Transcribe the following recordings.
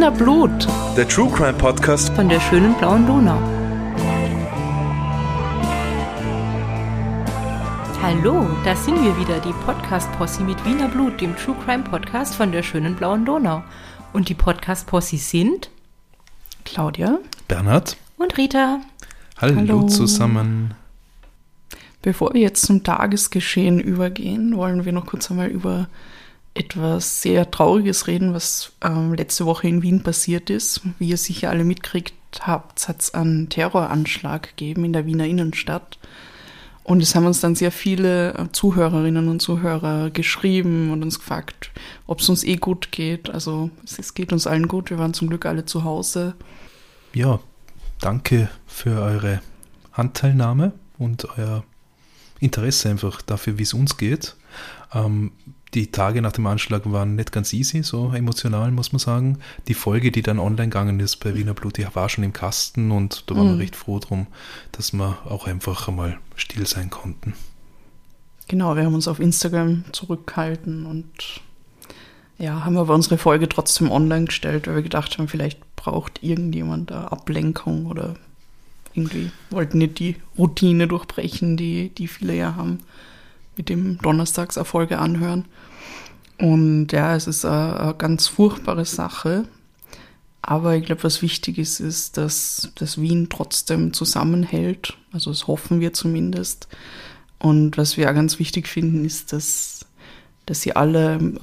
Wiener Blut Der True Crime Podcast. von der schönen blauen Donau. Hallo, da sind wir wieder, die Podcast-Posse mit Wiener Blut, dem True Crime Podcast von der schönen blauen Donau. Und die Podcast-Posse sind Claudia Bernhard. und Rita. Hallo, Hallo. zusammen. Bevor wir jetzt zum Tagesgeschehen übergehen, wollen wir noch kurz einmal über etwas sehr Trauriges reden, was ähm, letzte Woche in Wien passiert ist. Wie ihr sicher alle mitgekriegt habt, hat es einen Terroranschlag gegeben in der Wiener Innenstadt. Und es haben uns dann sehr viele äh, Zuhörerinnen und Zuhörer geschrieben und uns gefragt, ob es uns eh gut geht. Also es, es geht uns allen gut. Wir waren zum Glück alle zu Hause. Ja, danke für eure Anteilnahme und euer Interesse einfach dafür, wie es uns geht. Ähm, die Tage nach dem Anschlag waren nicht ganz easy, so emotional muss man sagen. Die Folge, die dann online gegangen ist bei Wiener Blut, die war schon im Kasten und da waren wir recht froh drum, dass wir auch einfach einmal still sein konnten. Genau, wir haben uns auf Instagram zurückgehalten und ja, haben aber unsere Folge trotzdem online gestellt, weil wir gedacht haben, vielleicht braucht irgendjemand da Ablenkung oder irgendwie wollten nicht die Routine durchbrechen, die, die viele ja haben, mit dem Donnerstagserfolge anhören. Und ja, es ist eine, ganz furchtbare Sache. Aber ich glaube, was wichtig ist, ist, dass, dass Wien trotzdem zusammenhält. Also das hoffen wir zumindest. Und was wir auch ganz wichtig finden, ist, dass, dass ihr alle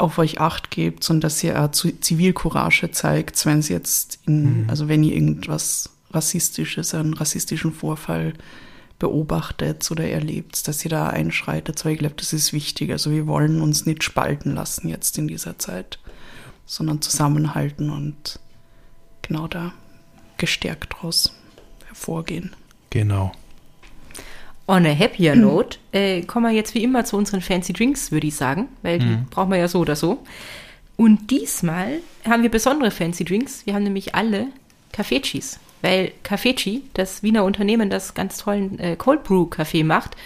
auf euch Acht gebt und dass ihr auch Zivilcourage zeigt, wenn es jetzt, in, also wenn ihr irgendwas Rassistisches, einen rassistischen Vorfall beobachtet oder erlebt, dass ihr da einschreitet. Weil ich glaube, das ist wichtig. Also wir wollen uns nicht spalten lassen jetzt in dieser Zeit, sondern zusammenhalten und genau da gestärkt daraus hervorgehen. Genau. On a happier note äh, kommen wir jetzt wie immer zu unseren Fancy Drinks, würde ich sagen, weil die brauchen wir ja so oder so. Und diesmal haben wir besondere Fancy Drinks. Wir haben nämlich alle Cafeccis, weil Cafecci, das Wiener Unternehmen, das ganz tollen äh, Cold Brew Kaffee macht,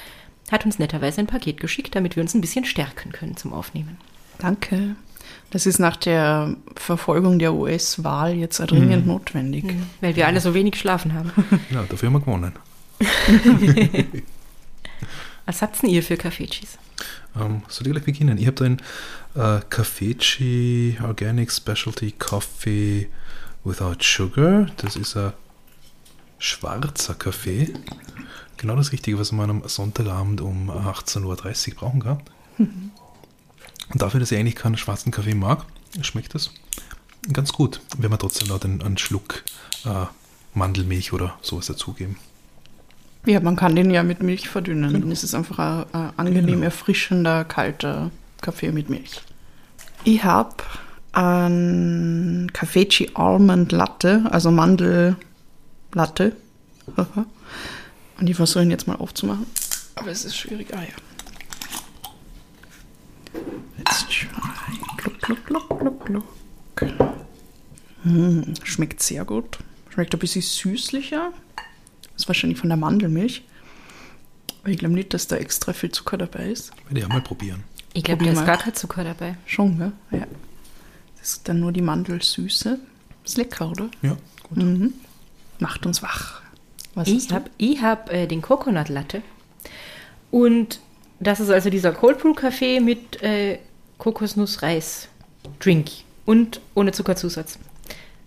hat uns netterweise ein Paket geschickt, damit wir uns ein bisschen stärken können zum Aufnehmen. Danke. Das ist nach der Verfolgung der US-Wahl jetzt dringend notwendig. Weil wir alle so wenig geschlafen haben. Ja, dafür haben wir gewonnen. Was habt denn ihr für Cafeccis? Ähm, soll ich gleich beginnen? Ich habe da ein äh, Cafeci Organic Specialty Coffee Without Sugar. Das ist ein schwarzer Kaffee. Genau das Richtige, was man am Sonntagabend um 18.30 Uhr brauchen kann. Und dafür, dass ich eigentlich keinen schwarzen Kaffee mag, schmeckt das ganz gut, wenn man trotzdem noch einen, einen Schluck äh, Mandelmilch oder sowas dazugeben. Ja, man kann den ja mit Milch verdünnen. Dann ist es einfach ein, ein angenehm Genau. erfrischender, kalter Kaffee mit Milch. Ich habe ein Cafeci Almond Latte, also Mandellatte. Und ich versuche ihn jetzt mal aufzumachen. Aber es ist schwierig. Ah ja. Let's try. Gluck, gluck, gluck, gluck, gluck. Mm, schmeckt sehr gut. Schmeckt ein bisschen süßlicher. Das ist wahrscheinlich von der Mandelmilch. Aber ich glaube nicht, dass da extra viel Zucker dabei ist. Werde ich auch mal probieren. Ich glaube, da ist gar kein Zucker dabei. Schon, gell? Ja. Das ist dann nur die Mandelsüße. Ist lecker, oder? Ja, gut. Macht uns wach. Was Ich habe hab, äh, den Coconut Latte. Und das ist also dieser Cold Brew Kaffee mit äh, Kokosnuss-Reis-Drink. Und ohne Zuckerzusatz.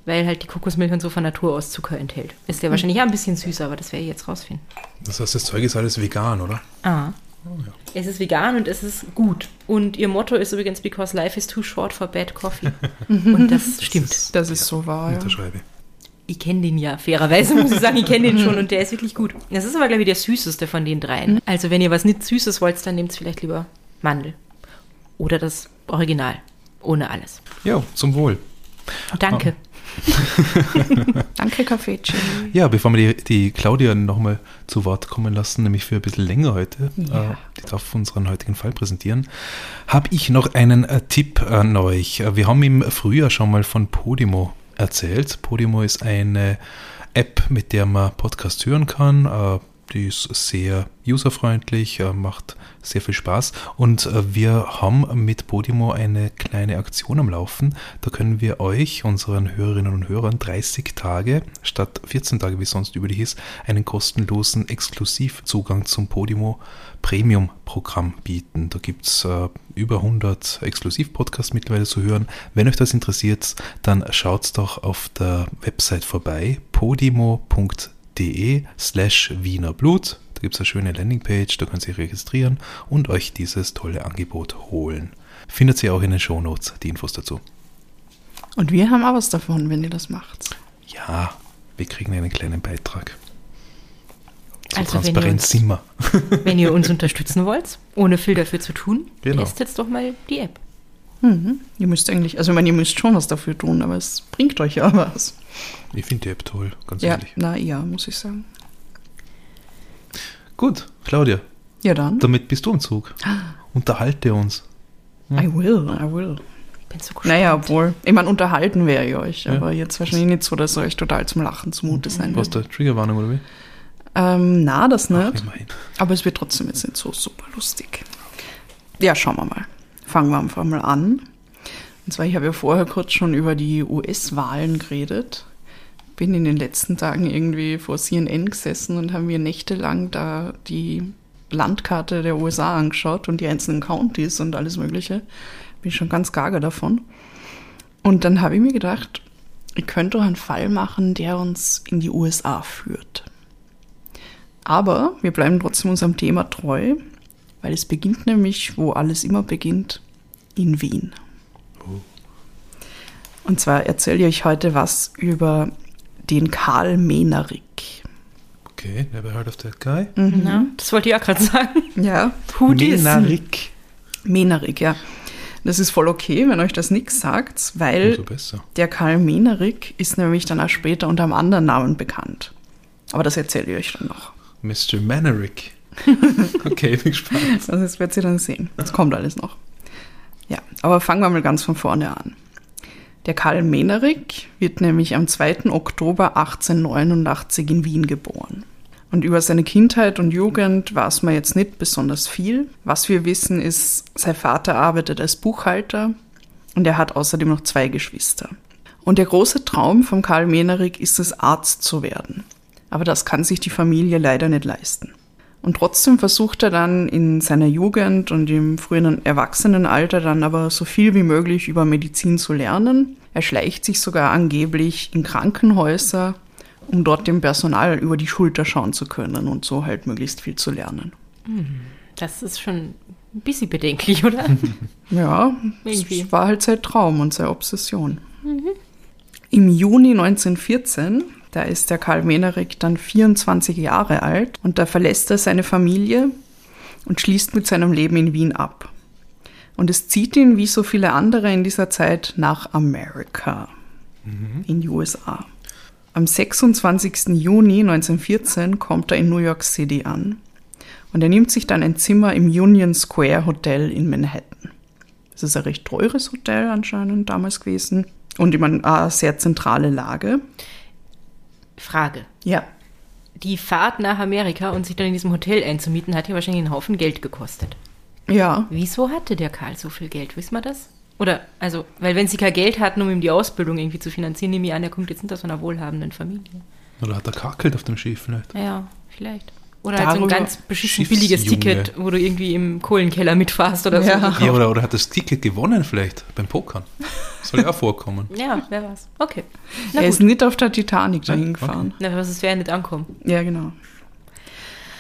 Weil halt die Kokosmilch und so von Natur aus Zucker enthält. Ist der wahrscheinlich auch ein bisschen süßer, aber das werde ich jetzt rausfinden. Das heißt, das Zeug ist alles vegan, oder? Ah. Oh, ja. Es ist vegan und es ist gut. Und ihr Motto ist übrigens, because life is too short for bad coffee. und das stimmt. Das ist so wahr, ja. Unterschreibe. Ich kenne den ja, fairerweise muss ich sagen, ich kenne den schon und der ist wirklich gut. Das ist aber, glaube ich, der süßeste von den dreien. Also, wenn ihr was nicht Süßes wollt, dann nehmt vielleicht lieber Mandel. Oder das Original. Ohne alles. Ja, zum Wohl. Danke. Danke, Cafeci. Ja, bevor wir die, die Claudia nochmal zu Wort kommen lassen, nämlich für ein bisschen länger heute, Ja. äh, die darf unseren heutigen Fall präsentieren, habe ich noch einen äh, Tipp an euch. Wir haben im Frühjahr schon mal von Podimo erzählt. Podimo ist eine App, mit der man Podcast hören kann. Die ist sehr userfreundlich, äh, macht sehr viel Spaß. Und äh, wir haben mit Podimo eine kleine Aktion am Laufen. Da können wir euch, unseren Hörerinnen und Hörern, 30 Tage statt 14 Tage, wie sonst die hieß, einen kostenlosen Exklusivzugang zum Podimo Premium-Programm bieten. Da gibt es äh, über 100 Exklusiv-Podcasts mittlerweile zu hören. Wenn euch das interessiert, dann schaut doch auf der Website vorbei, podimo.de de slash Wiener Blut. Da gibt es eine schöne Landingpage, da könnt ihr registrieren und euch dieses tolle Angebot holen. Findet ihr auch in den Shownotes die Infos dazu. Und wir haben auch was davon, wenn ihr das macht. Ja, wir kriegen einen kleinen Beitrag. So also transparent sind wir. Wenn ihr uns unterstützen wollt, ohne viel dafür zu tun, genau. testet doch mal die App. Mhm. Ihr müsst eigentlich, also ich meine, ihr müsst schon was dafür tun, aber es bringt euch ja was. Ich finde die App toll, ganz ja, ehrlich. Na ja, muss ich sagen. Gut, Claudia. Ja dann. Damit bist du im Zug. Unterhalte uns. Hm? I will, I will. Bin so gespannt. Naja, obwohl, ich meine, unterhalten wäre ich euch, ja. aber jetzt wahrscheinlich nicht so, dass es euch total zum Lachen zumute sein wird. Was, der Triggerwarnung oder wie? Ähm, na, das nicht. Ach, aber es wird trotzdem jetzt nicht so super lustig. Ja, schauen wir mal. Fangen wir einfach mal an. Und zwar, ich habe ja vorher kurz schon über die US-Wahlen geredet. Bin in den letzten Tagen irgendwie vor CNN gesessen und haben mir nächtelang da die Landkarte der USA angeschaut und die einzelnen Countys und alles Mögliche. Bin schon ganz gaga davon. Und dann habe ich mir gedacht, ich könnte doch einen Fall machen, der uns in die USA führt. Aber wir bleiben trotzdem unserem Thema treu, weil es beginnt nämlich, wo alles immer beginnt, in Wien. Und zwar erzähle ich euch heute was über den Karl Menerik. Okay, never heard of that guy. Mhm. Ja, das wollte ich auch gerade sagen. Ja. Who Menerik. Menerik, ja. Das ist voll okay, wenn euch das nichts sagt, weil der Karl Menerik ist nämlich dann auch später unter einem anderen Namen bekannt. Aber das erzähle ich euch dann noch. Mr. Menerik. Okay, bin gespannt. Also das werdet ihr dann sehen. Das kommt alles noch. Ja, aber fangen wir mal ganz von vorne an. Der Karl Menerik wird nämlich am 2. Oktober 1889 in Wien geboren. Und über seine Kindheit und Jugend weiß man jetzt nicht besonders viel. Was wir wissen ist, sein Vater arbeitet als Buchhalter und er hat außerdem noch zwei Geschwister. Und der große Traum von Karl Menerik ist es, Arzt zu werden. Aber das kann sich die Familie leider nicht leisten. Und trotzdem versucht er dann in seiner Jugend und im frühen Erwachsenenalter dann aber so viel wie möglich über Medizin zu lernen. Er schleicht sich sogar angeblich in Krankenhäuser, um dort dem Personal über die Schulter schauen zu können und so halt möglichst viel zu lernen. Hm, das ist schon ein bisschen bedenklich, oder? ja, es war halt sein Traum und seine Obsession. Mhm. Im Juni 1914 da ist der Karl Menerik dann 24 Jahre alt und da verlässt er seine Familie und schließt mit seinem Leben in Wien ab. Und es zieht ihn, wie so viele andere in dieser Zeit, nach Amerika, mhm. in die USA. Am 26. Juni 1914 kommt er in New York City an und er nimmt sich dann ein Zimmer im Union Square Hotel in Manhattan. Das ist ein recht teures Hotel anscheinend damals gewesen und immer eine sehr zentrale Lage. Frage. Ja. Die Fahrt nach Amerika und sich dann in diesem Hotel einzumieten, hat ja wahrscheinlich einen Haufen Geld gekostet. Ja. Wieso hatte der Karl so viel Geld? Wissen wir das? Oder, also, weil wenn sie kein Geld hatten, um ihm die Ausbildung irgendwie zu finanzieren, nehme ich an, er kommt jetzt nicht aus einer wohlhabenden Familie. Oder hat er kakelt auf dem Schiff vielleicht? Ja, vielleicht. Oder halt so ein ganz beschissen billiges Ticket, wo du irgendwie im Kohlenkeller mitfährst oder ja. so. Ja, oder, oder hat das Ticket gewonnen vielleicht beim Pokern. Soll ja auch vorkommen. ja, wer weiß. Okay. Na er gut. ist nicht auf der Titanic dahin gefahren. Okay. Na, was ist, wer nicht ankommen. Ja, genau.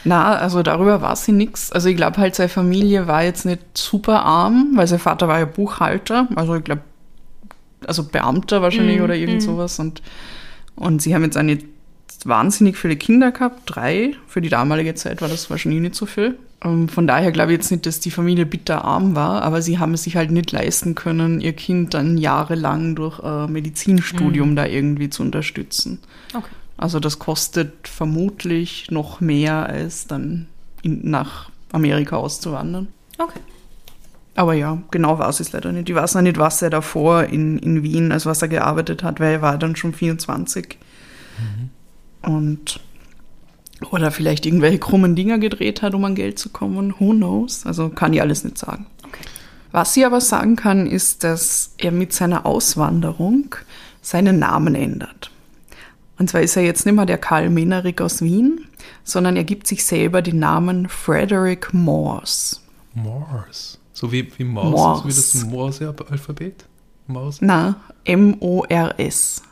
Na, also darüber war sie nichts. Also ich glaube halt, seine Familie war jetzt nicht super arm, weil sein Vater war ja Buchhalter. Also ich glaube, also Beamter wahrscheinlich mm, oder irgend mm. sowas. Und, und sie haben jetzt eine wahnsinnig viele Kinder gehabt, drei. Für die damalige Zeit war das wahrscheinlich nicht so viel. Ähm, von daher glaube ich jetzt nicht, dass die Familie bitterarm war, aber sie haben es sich halt nicht leisten können, ihr Kind dann jahrelang durch ein Medizinstudium mhm. da irgendwie zu unterstützen. Okay. Also das kostet vermutlich noch mehr, als dann in, nach Amerika auszuwandern. Okay. Aber ja, genau weiß ich es leider nicht. Ich weiß noch nicht, was er davor in, in Wien, also was er gearbeitet hat, weil er war dann schon 24. Mhm. Und Oder vielleicht irgendwelche krummen Dinger gedreht hat, um an Geld zu kommen. Who knows? Also kann ich alles nicht sagen. Okay. Was sie aber sagen kann, ist, dass er mit seiner Auswanderung seinen Namen ändert. Und zwar ist er jetzt nicht mehr der Karl Menerik aus Wien, sondern er gibt sich selber den Namen Frederick Morse. Morse. So wie, wie Maus, Morse. so wie das Morse-Alphabet? Maus? Na, M-O-R-S.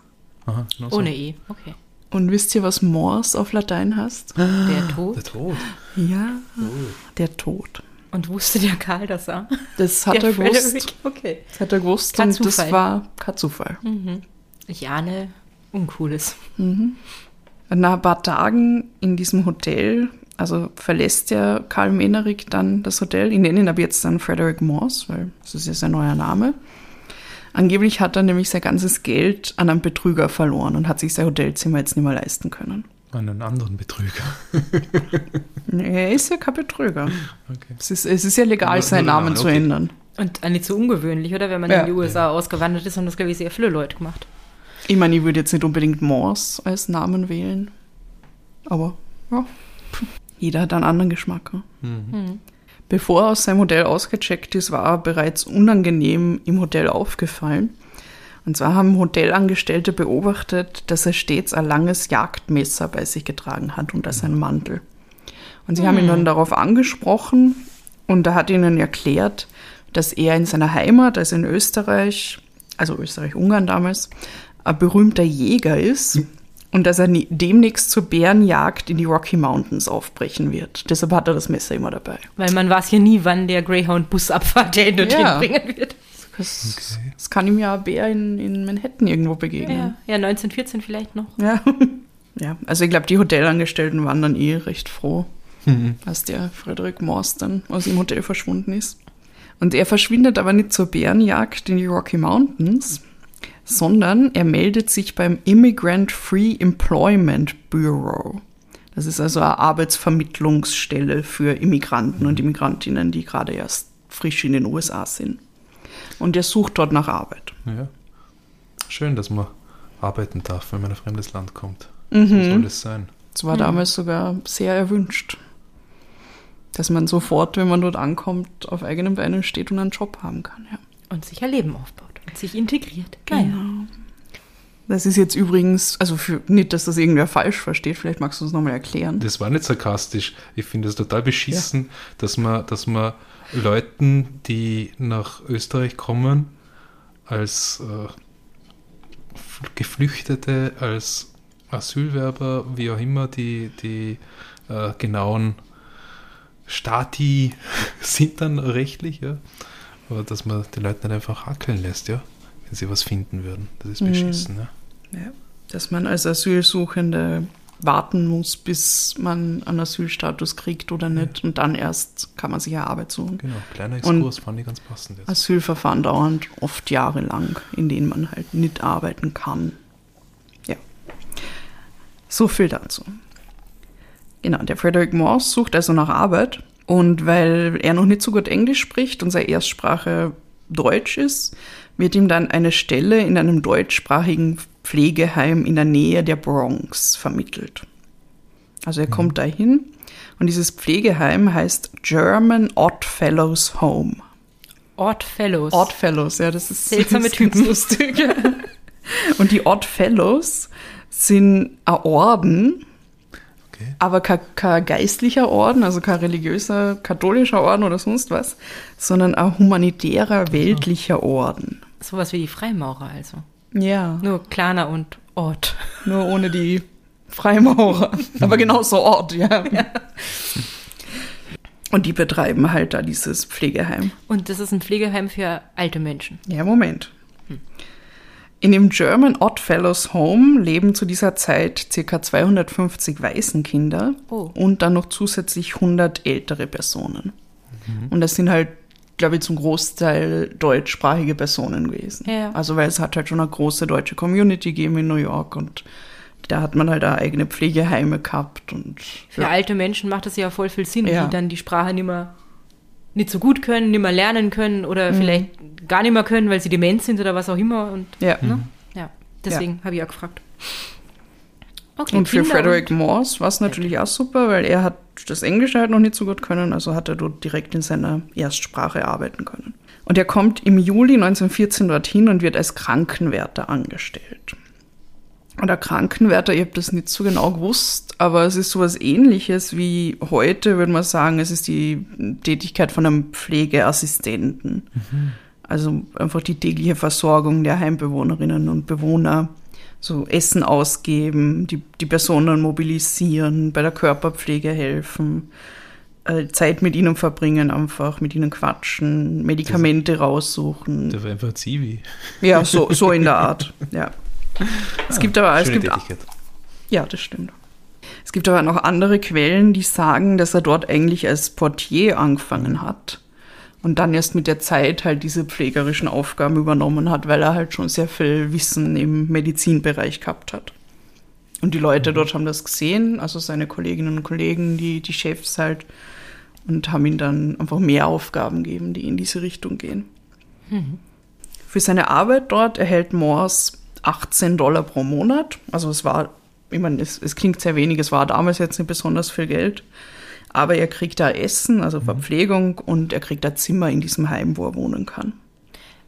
Aha, nur so. Ohne E. Okay. Und wisst ihr, was Morse auf Latein heißt? Der Tod. Der Tod. Ja, der Tod. Und wusste der Karl das auch? Das hat der er gewusst. Frederick. Okay. Das hat er gewusst Kein und das war kein Zufall. Ich ahne Uncooles. Nach ein paar Tagen in diesem Hotel, also verlässt der Karl Menerik dann das Hotel. Ich nenne ihn ab jetzt dann Frederick Morse, weil das ist ja sein neuer Name. Angeblich hat er nämlich sein ganzes Geld an einen Betrüger verloren und hat sich sein Hotelzimmer jetzt nicht mehr leisten können. Einen anderen Betrüger. Er ist ja kein Betrüger. Okay. Es ist, es ist ja legal, Nur- seinen Namen Name, zu okay. ändern. Und nicht so ungewöhnlich, oder? Wenn man Ja. in die USA ausgewandert ist, haben das, glaube ich, sehr viele Leute gemacht. Ich meine, ich würde jetzt nicht unbedingt Morse als Namen wählen. Aber ja, jeder hat einen anderen Geschmack. Ja? Mhm. Bevor er aus seinem Hotel ausgecheckt ist, war er bereits unangenehm im Hotel aufgefallen. Und zwar haben Hotelangestellte beobachtet, dass er stets ein langes Jagdmesser bei sich getragen hat unter seinem Mantel. Und sie haben ihn dann darauf angesprochen und er hat ihnen erklärt, dass er in seiner Heimat, also in Österreich, also Österreich-Ungarn damals, ein berühmter Jäger ist und dass er nie- demnächst zur Bärenjagd in die Rocky Mountains aufbrechen wird. Deshalb hat er das Messer immer dabei. Weil man weiß ja nie, wann der Greyhound-Bus abfahrt, der ihn dorthin Ja. bringen wird. Das, das kann ihm ja ein Bär in, in Manhattan irgendwo begegnen. Ja, ja 1914 vielleicht noch. Ja. ja. also ich glaube, die Hotelangestellten waren dann eh recht froh, Mhm. als der Frederick Morse dann aus dem Hotel verschwunden ist. Und er verschwindet aber nicht zur Bärenjagd in die Rocky Mountains, sondern er meldet sich beim Immigrant Free Employment Bureau. Das ist also eine Arbeitsvermittlungsstelle für Immigranten und Immigrantinnen, die gerade erst frisch in den USA sind. Und er sucht dort nach Arbeit. Ja. Schön, dass man arbeiten darf, wenn man in ein fremdes Land kommt. Mhm. So soll es sein. Das war damals sogar sehr erwünscht. Dass man sofort, wenn man dort ankommt, auf eigenen Beinen steht und einen Job haben kann. Ja. Und sich ein Leben aufbaut sich integriert. Naja. Das ist jetzt übrigens, also für, nicht, dass das irgendwer falsch versteht, vielleicht magst du es nochmal erklären. Das war nicht sarkastisch. Ich finde es total beschissen, dass man, dass man Leuten, die nach Österreich kommen, als äh, Geflüchtete, als Asylwerber, wie auch immer die, die äh, genauen Stati sind dann rechtlich, ja. Aber dass man die Leute nicht einfach hackeln lässt, ja, wenn sie was finden würden. Das ist beschissen, ja. Ja. Dass man als Asylsuchende warten muss, bis man einen Asylstatus kriegt oder nicht. Und dann erst kann man sich eine Arbeit suchen. Genau, kleiner Und- Exkurs fand ich ganz passend jetzt. Asylverfahren dauern oft jahrelang, in denen man halt nicht arbeiten kann. Ja. So viel dazu. Genau, der Frederick Morse sucht also nach Arbeit und weil er noch nicht so gut Englisch spricht und seine Erstsprache Deutsch ist, wird ihm dann eine Stelle in einem deutschsprachigen Pflegeheim in der Nähe der Bronx vermittelt. Also er kommt dahin und dieses Pflegeheim heißt German Odd Fellows Home. Odd Fellows. Odd Fellows, ja, das ist Seltsame Typen. lustig. Und die Odd Fellows sind ein Orden, Okay. aber kein, kein geistlicher Orden, also kein religiöser, katholischer Orden oder sonst was, sondern ein humanitärer, weltlicher Orden. Sowas wie die Freimaurer also. Ja, Nur kleiner und Ort. nur ohne die Freimaurer. aber genauso Ort, ja. Und die betreiben halt da dieses Pflegeheim. Und das ist ein Pflegeheim für alte Menschen. Ja, Moment. In dem German Oddfellows Home leben zu dieser Zeit ca. 250 Waisenkinder Oh. und dann noch zusätzlich 100 ältere Personen. Und das sind halt, glaube ich, zum Großteil deutschsprachige Personen gewesen. Ja. Also weil es hat halt schon eine große deutsche Community gegeben in New York und da hat man halt auch eigene Pflegeheime gehabt und Für ja. alte Menschen macht das ja voll viel Sinn, Ja. die dann die Sprache nicht mehr, nicht so gut können, nicht mehr lernen können oder Mhm. vielleicht gar nicht mehr können, weil sie dement sind oder was auch immer. Und, Ja. ne? ja. deswegen habe ich auch gefragt. Okay, und für Kinder Frederick Morse war es natürlich auch super, weil er hat das Englische halt noch nicht so gut können, also hat er dort direkt in seiner Erstsprache arbeiten können. Und er kommt im Juli 1914 dorthin und wird als Krankenwärter angestellt. Und der Krankenwärter, ich habe das nicht so genau gewusst, aber es ist sowas ähnliches wie heute, würde man sagen, es ist die Tätigkeit von einem Pflegeassistenten. Also einfach die tägliche Versorgung der Heimbewohnerinnen und Bewohner so Essen ausgeben, die, die Personen mobilisieren, bei der Körperpflege helfen, äh, Zeit mit ihnen verbringen, einfach mit ihnen quatschen, Medikamente raussuchen. Der war einfach ein Zivi. Ja, so, so in der Art. Ja. Es gibt aber, es gibt, Tätigkeit. ja, das stimmt. Es gibt aber noch andere Quellen, die sagen, dass er dort eigentlich als Portier angefangen hat und dann erst mit der Zeit halt diese pflegerischen Aufgaben übernommen hat, weil er halt schon sehr viel Wissen im Medizinbereich gehabt hat. Und die Leute dort haben das gesehen, also seine Kolleginnen und Kollegen, die, die Chefs halt, und haben ihm dann einfach mehr Aufgaben gegeben, die in diese Richtung gehen. Für seine Arbeit dort erhält Morse 18 Dollar pro Monat. Also es war, ich meine, es, es klingt sehr wenig, es war damals jetzt nicht besonders viel Geld. Aber er kriegt da Essen, also Verpflegung und er kriegt da Zimmer in diesem Heim, wo er wohnen kann.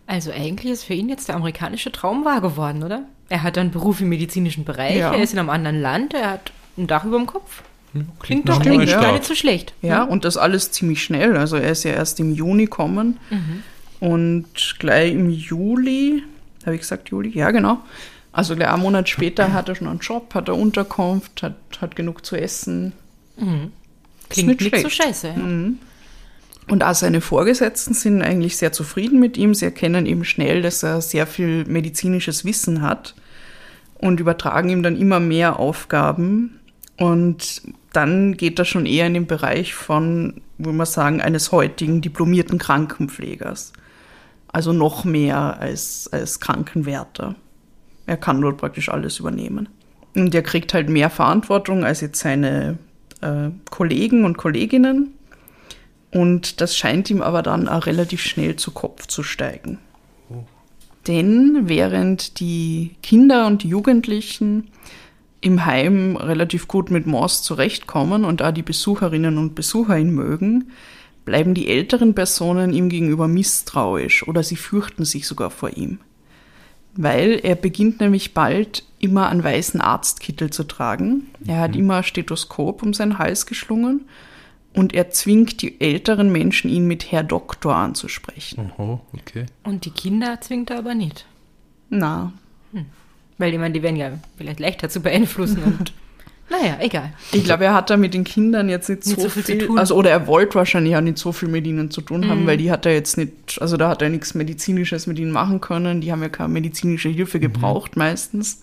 Also eigentlich ist für ihn jetzt der amerikanische Traum wahr geworden, oder? Er hat einen Beruf im medizinischen Bereich, Ja. er ist in einem anderen Land, er hat ein Dach über dem Kopf. Klingt nach doch eigentlich gar nicht so schlecht. Ja, und das alles ziemlich schnell. Also er ist ja erst im Juni gekommen und gleich im Juli, habe ich gesagt Juli? Ja, genau. Also gleich einen Monat später hat er schon einen Job, hat er Unterkunft, hat, hat genug zu essen. Klingt nicht nicht, so scheiße. Ja. Und auch seine Vorgesetzten sind eigentlich sehr zufrieden mit ihm. Sie erkennen eben schnell, dass er sehr viel medizinisches Wissen hat und übertragen ihm dann immer mehr Aufgaben. Und dann geht er schon eher in den Bereich von, würde man sagen, eines heutigen diplomierten Krankenpflegers. Also noch mehr als, als Krankenwärter. Er kann dort praktisch alles übernehmen. Und er kriegt halt mehr Verantwortung als jetzt seine äh, Kollegen und Kolleginnen. Und das scheint ihm aber dann auch relativ schnell zu Kopf zu steigen. Denn während die Kinder und die Jugendlichen im Heim relativ gut mit Morse zurechtkommen und da die Besucherinnen und Besucher ihn mögen, bleiben die älteren Personen ihm gegenüber misstrauisch oder sie fürchten sich sogar vor ihm. Weil er beginnt nämlich bald immer einen weißen Arztkittel zu tragen. Er hat immer ein Stethoskop um seinen Hals geschlungen und er zwingt die älteren Menschen, ihn mit Herr Doktor anzusprechen. Oho, okay. Und die Kinder zwingt er aber nicht. Na, Weil ich meine, die werden ja vielleicht leichter zu beeinflussen und naja, egal. ich glaube, er hat da mit den Kindern jetzt nicht, Nicht so, so viel viel, zu tun. Also, oder er wollte wahrscheinlich auch nicht so viel mit ihnen zu tun haben, weil die hat er jetzt nicht, also da hat er nichts Medizinisches mit ihnen machen können. Die haben ja keine medizinische Hilfe gebraucht meistens,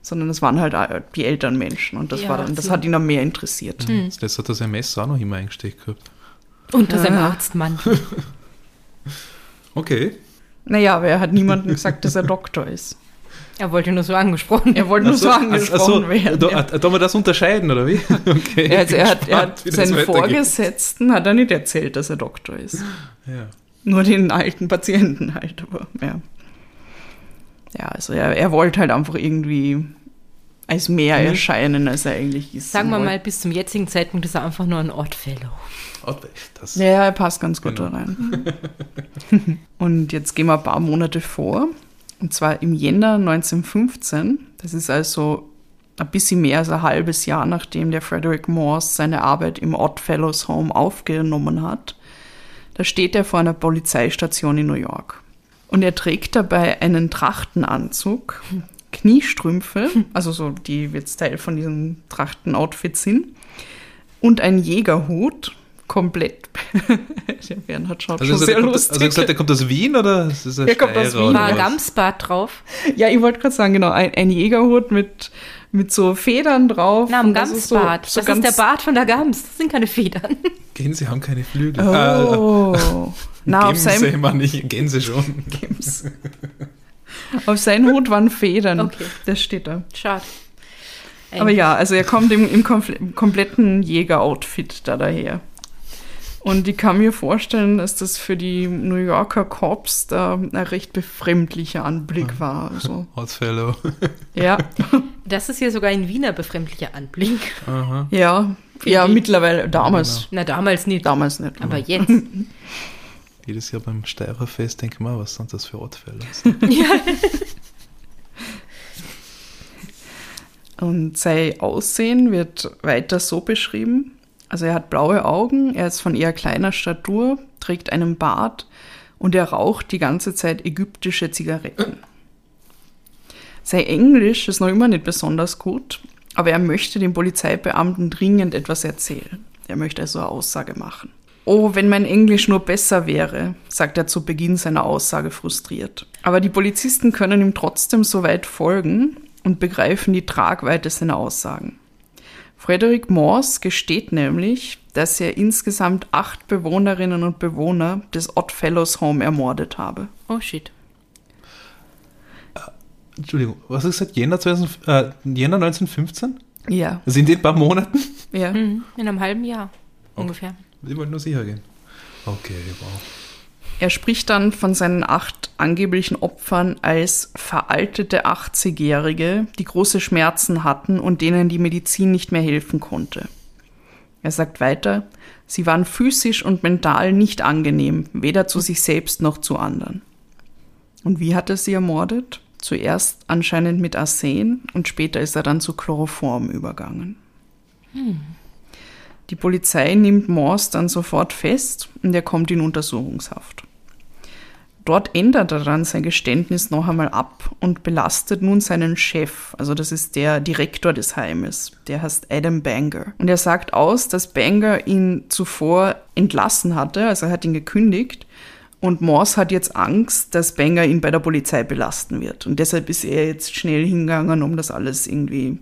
sondern es waren halt die älteren Menschen und das Ja, war dann, das so. hat ihn am mehr interessiert. Das hat er sein Messer auch noch immer eingesteckt gehabt. Unter seinem Ah. Arztmann. Okay. Naja, aber er hat niemandem gesagt, dass er Doktor ist. Er wollte nur so angesprochen. Er wollte nur so angesprochen werden. Da, da wir das unterscheiden, oder wie? Okay. Er, also er hat, er hat seinen. Vorgesetzten hat er nicht erzählt, dass er Doktor ist. Ja. Nur den alten Patienten halt, aber ja. Ja, also er, er wollte halt einfach irgendwie als mehr erscheinen, als er eigentlich ist. Sagen wir mal, bis zum jetzigen Zeitpunkt ist er einfach nur ein Oddfellow. Das, Ja, er passt ganz gut Genau. da rein. Und jetzt gehen wir ein paar Monate vor. Und zwar im Jänner 1915. Das ist also ein bisschen mehr als ein halbes Jahr, nachdem der Frederick Morse seine Arbeit im Odd Fellows Home aufgenommen hat. Da steht er vor einer Polizeistation in New York. Und er trägt dabei einen Trachtenanzug, Kniestrümpfe, also so, die jetzt Teil von diesem Trachtenoutfit sind, und einen Jägerhut, komplett. der Bernhard schaut Also, schon also, sehr der kommt, lustig. also gesagt, der kommt aus Wien oder ist das ein Der kommt aus Wien. War? Gamsbart drauf. ja, ich wollte gerade sagen, genau, ein, ein Jägerhut mit, mit so Federn drauf. Na, am und das ist so- Gamsbart. so das ist der Bart von der Gams. Das sind keine Federn. Gänse haben keine Flügel. Ah, Oh. Na, auf Gänse, seinem, ich, Gänse schon. auf seinem Hut waren Federn. Okay. Das steht da. Schade. Aber ja, also er kommt im, im, komple im kompletten Jägeroutfit da daher. Und ich kann mir vorstellen, dass das für die New Yorker Cops da ein recht befremdlicher Anblick war. Also, Oddfellow. ja. Das ist hier sogar ein Wiener befremdlicher Anblick. Aha. Ja, ja, mittlerweile, damals. Na, damals nicht. Damals nicht. Aber jetzt. Jedes Jahr beim Steirerfest denke ich mir, was sind das für Ortfälle? Und sein Aussehen wird weiter so beschrieben. Also er hat blaue Augen, er ist von eher kleiner Statur, trägt einen Bart und er raucht die ganze Zeit ägyptische Zigaretten. Sein Englisch ist noch immer nicht besonders gut, aber er möchte dem Polizeibeamten dringend etwas erzählen. Er möchte also eine Aussage machen. Oh, wenn mein Englisch nur besser wäre, sagt er zu Beginn seiner Aussage frustriert. Aber die Polizisten können ihm trotzdem so weit folgen und begreifen die Tragweite seiner Aussagen. Frederick Morse gesteht nämlich, dass er insgesamt acht Bewohnerinnen und Bewohner des Odd Fellows Home ermordet habe. Oh shit. Entschuldigung, was hast du gesagt? Jänner, 2000, äh, Jänner 1915? Ja, Sind die in ein paar Monaten? ja. Mhm. In einem halben Jahr ungefähr. Ich wollte nur sicher gehen. Okay, wow. Er spricht dann von seinen acht angeblichen Opfern als veraltete 80-Jährige, die große Schmerzen hatten und denen die Medizin nicht mehr helfen konnte. Er sagt weiter, sie waren physisch und mental nicht angenehm, weder zu sich selbst noch zu anderen. Und wie hat er sie ermordet? Zuerst anscheinend mit Arsen und später ist er dann zu Chloroform übergangen. Die Polizei nimmt Morse dann sofort fest und er kommt in Untersuchungshaft. Dort ändert er dann sein Geständnis noch einmal ab und belastet nun seinen Chef, also das ist der Direktor des Heimes, der heißt Adam Banger. Und er sagt aus, dass Banger ihn zuvor entlassen hatte, also er hat ihn gekündigt und Morse hat jetzt Angst, dass Banger ihn bei der Polizei belasten wird. Und deshalb ist er jetzt schnell hingegangen, um das alles irgendwie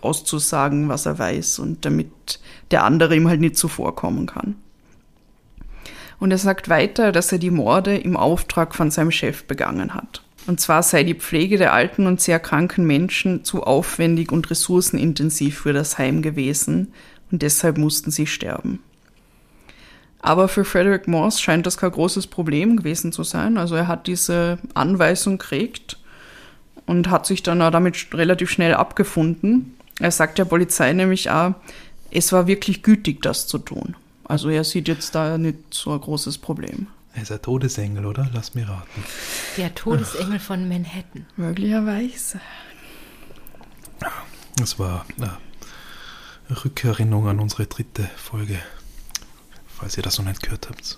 auszusagen, was er weiß und damit der andere ihm halt nicht zuvorkommen kann. Und er sagt weiter, dass er die Morde im Auftrag von seinem Chef begangen hat. Und zwar sei die Pflege der alten und sehr kranken Menschen zu aufwendig und ressourcenintensiv für das Heim gewesen und deshalb mussten sie sterben. Aber für Frederick Morse scheint das kein großes Problem gewesen zu sein. Also er hat diese Anweisung gekriegt und hat sich dann auch damit relativ schnell abgefunden. Er sagt der Polizei nämlich auch, es war wirklich gütig, das zu tun. Also er sieht jetzt da nicht so ein großes Problem. Er ist ein Todesengel, oder? Lass mir raten. Der Todesengel von Manhattan. Möglicherweise. Das war eine Rückerinnerung an unsere dritte Folge. Falls ihr das noch nicht gehört habt.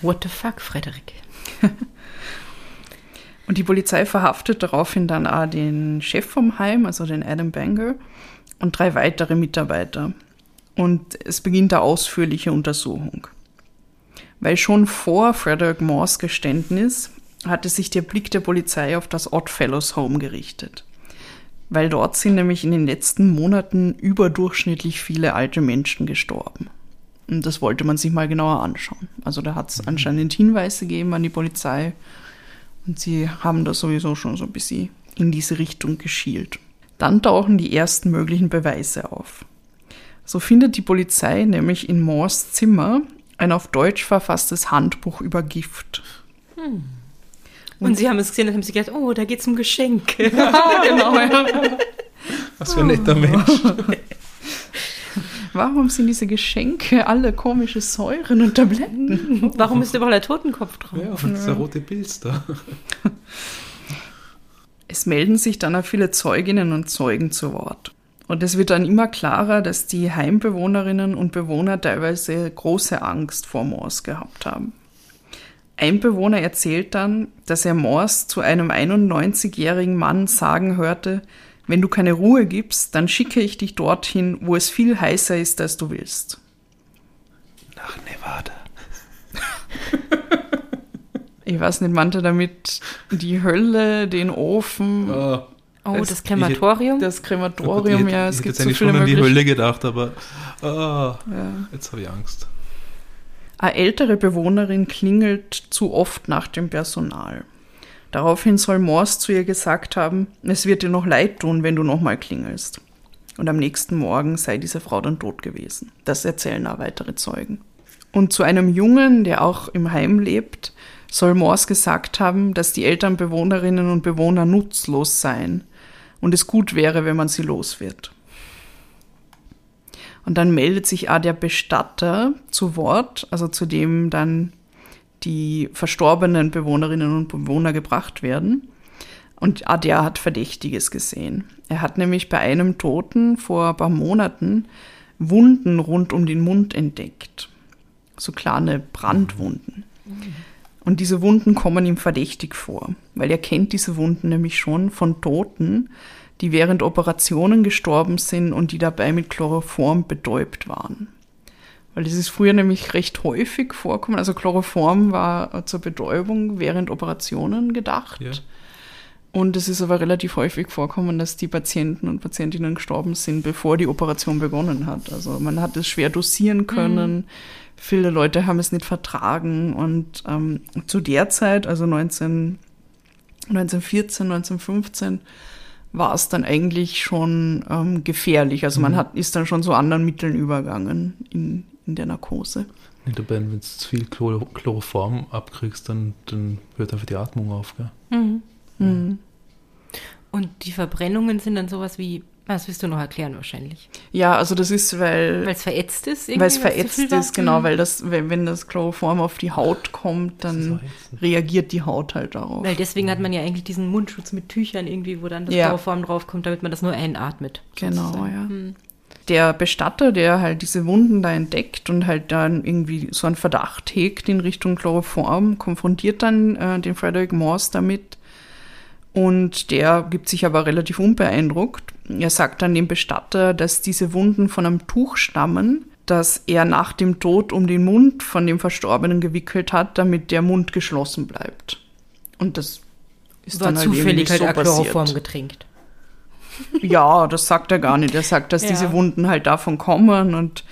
What the fuck, Frederik? Und die Polizei verhaftet daraufhin dann auch den Chef vom Heim, also den Adam Banger, und drei weitere Mitarbeiter. Und es beginnt eine ausführliche Untersuchung. Weil schon vor Frederick Moores Geständnis hatte sich der Blick der Polizei auf das Oddfellows Home gerichtet. Weil dort sind nämlich in den letzten Monaten überdurchschnittlich viele alte Menschen gestorben. Und das wollte man sich mal genauer anschauen. Also da hat es anscheinend Hinweise gegeben an die Polizei und sie haben da sowieso schon so ein bisschen in diese Richtung geschielt. Dann tauchen die ersten möglichen Beweise auf. So findet die Polizei nämlich in Moores Zimmer ein auf Deutsch verfasstes Handbuch über Gift. Und sie haben es gesehen und haben sich gedacht, oh, da geht's um Geschenke. genau. Was für ein netter Mensch. Warum sind diese Geschenke alle komische Säuren und Tabletten? Warum ist überall der Totenkopf drauf? Ja, und dieser rote Pilz da. Es melden sich dann auch viele Zeuginnen und Zeugen zu Wort. Und es wird dann immer klarer, dass die Heimbewohnerinnen und Bewohner teilweise große Angst vor Moors gehabt haben. Ein Bewohner erzählt dann, dass er Moors zu einem 91-jährigen Mann sagen hörte, wenn du keine Ruhe gibst, dann schicke ich dich dorthin, wo es viel heißer ist, als du willst. Nach Nevada. Ich weiß nicht, meinte damit die Hölle, den Ofen, Oh, Oh, Es- das Krematorium? das Krematorium, ich, ja, ich es hätte gibt jetzt so viele schon an die. Hölle gedacht, aber ah, Ja. jetzt habe ich Angst. Eine ältere Bewohnerin klingelt zu oft nach dem Personal. Daraufhin soll Morse zu ihr gesagt haben, es wird dir noch leid tun, wenn du nochmal klingelst. Und am nächsten Morgen sei diese Frau dann tot gewesen. Das erzählen auch weitere Zeugen. Und zu einem Jungen, der auch im Heim lebt, soll Morse gesagt haben, dass die Elternbewohnerinnen und Bewohner nutzlos seien. Und es gut wäre, wenn man sie los wird. Und dann meldet sich auch der Bestatter zu Wort, also zu dem dann die verstorbenen Bewohnerinnen und Bewohner gebracht werden. Und auch der hat Verdächtiges gesehen. Er hat nämlich bei einem Toten vor ein paar Monaten Wunden rund um den Mund entdeckt. So kleine Brandwunden. Und diese Wunden kommen ihm verdächtig vor, weil er kennt diese Wunden nämlich schon von Toten, die während Operationen gestorben sind und die dabei mit Chloroform betäubt waren. Weil das ist früher nämlich recht häufig vorkommen. Also Chloroform war zur Betäubung während Operationen gedacht. Ja. Und es ist aber relativ häufig vorkommen, dass die Patienten und Patientinnen gestorben sind, bevor die Operation begonnen hat. Also man hat es schwer dosieren können. Viele Leute haben es nicht vertragen. Und ähm, zu der Zeit, also 19, 1914, 1915, war es dann eigentlich schon ähm, gefährlich. Also man hat, ist dann schon zu anderen Mitteln übergangen in, in der Narkose. Nicht dabei, wenn du zu viel Chlor Chloroform abkriegst, dann, dann hört einfach die Atmung auf. Gell? Mhm. Und die Verbrennungen sind dann sowas wie, das wirst du noch erklären wahrscheinlich. Ja, also das ist, weil Weil es verätzt ist? irgendwie, weil es verätzt ist, genau, Mhm. weil das, wenn, das Chloroform auf die Haut kommt, dann reagiert die Haut halt darauf. Weil deswegen hat man ja eigentlich diesen Mundschutz mit Tüchern irgendwie, wo dann das Ja. Chloroform draufkommt, damit man das nur einatmet. Genau, sozusagen. ja. Hm. Der Bestatter, der halt diese Wunden da entdeckt und halt dann irgendwie so einen Verdacht hegt in Richtung Chloroform, konfrontiert dann äh, den Frederick Morse damit und der gibt sich aber relativ unbeeindruckt. Er sagt dann dem Bestatter, dass diese Wunden von einem Tuch stammen, das er nach dem Tod um den Mund von dem Verstorbenen gewickelt hat, damit der Mund geschlossen bleibt. Und das ist War dann halt zufällig halt so Chloroform getränkt. Ja, das sagt er gar nicht. Er sagt, dass Ja. diese Wunden halt davon kommen und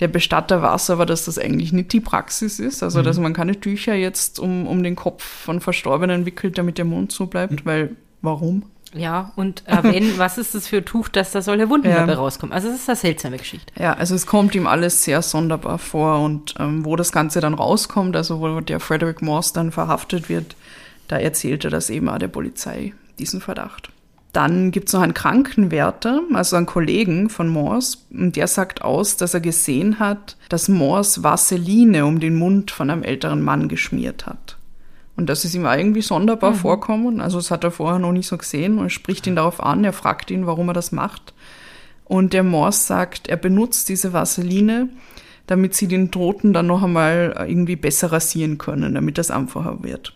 der Bestatter weiß aber, dass das eigentlich nicht die Praxis ist. Also, dass man keine Tücher jetzt um, um den Kopf von Verstorbenen wickelt, damit der Mund so bleibt, weil warum? Ja, und äh, wenn, was ist das für ein Tuch, dass da solche Wunden Ja. dabei rauskommen? Also es ist eine seltsame Geschichte. Ja, also es kommt ihm alles sehr sonderbar vor und ähm, wo das Ganze dann rauskommt, also wo der Frederick Morse dann verhaftet wird, da erzählt er das eben auch der Polizei, diesen Verdacht. Dann gibt es noch einen Krankenwärter, also einen Kollegen von Morse, und der sagt aus, dass er gesehen hat, dass Morse Vaseline um den Mund von einem älteren Mann geschmiert hat. Und das ist ihm irgendwie sonderbar vorkommen. Also das hat er vorher noch nicht so gesehen und spricht ihn darauf an. Er fragt ihn, warum er das macht. Und der Morse sagt, er benutzt diese Vaseline, damit sie den Toten dann noch einmal irgendwie besser rasieren können, damit das einfacher wird.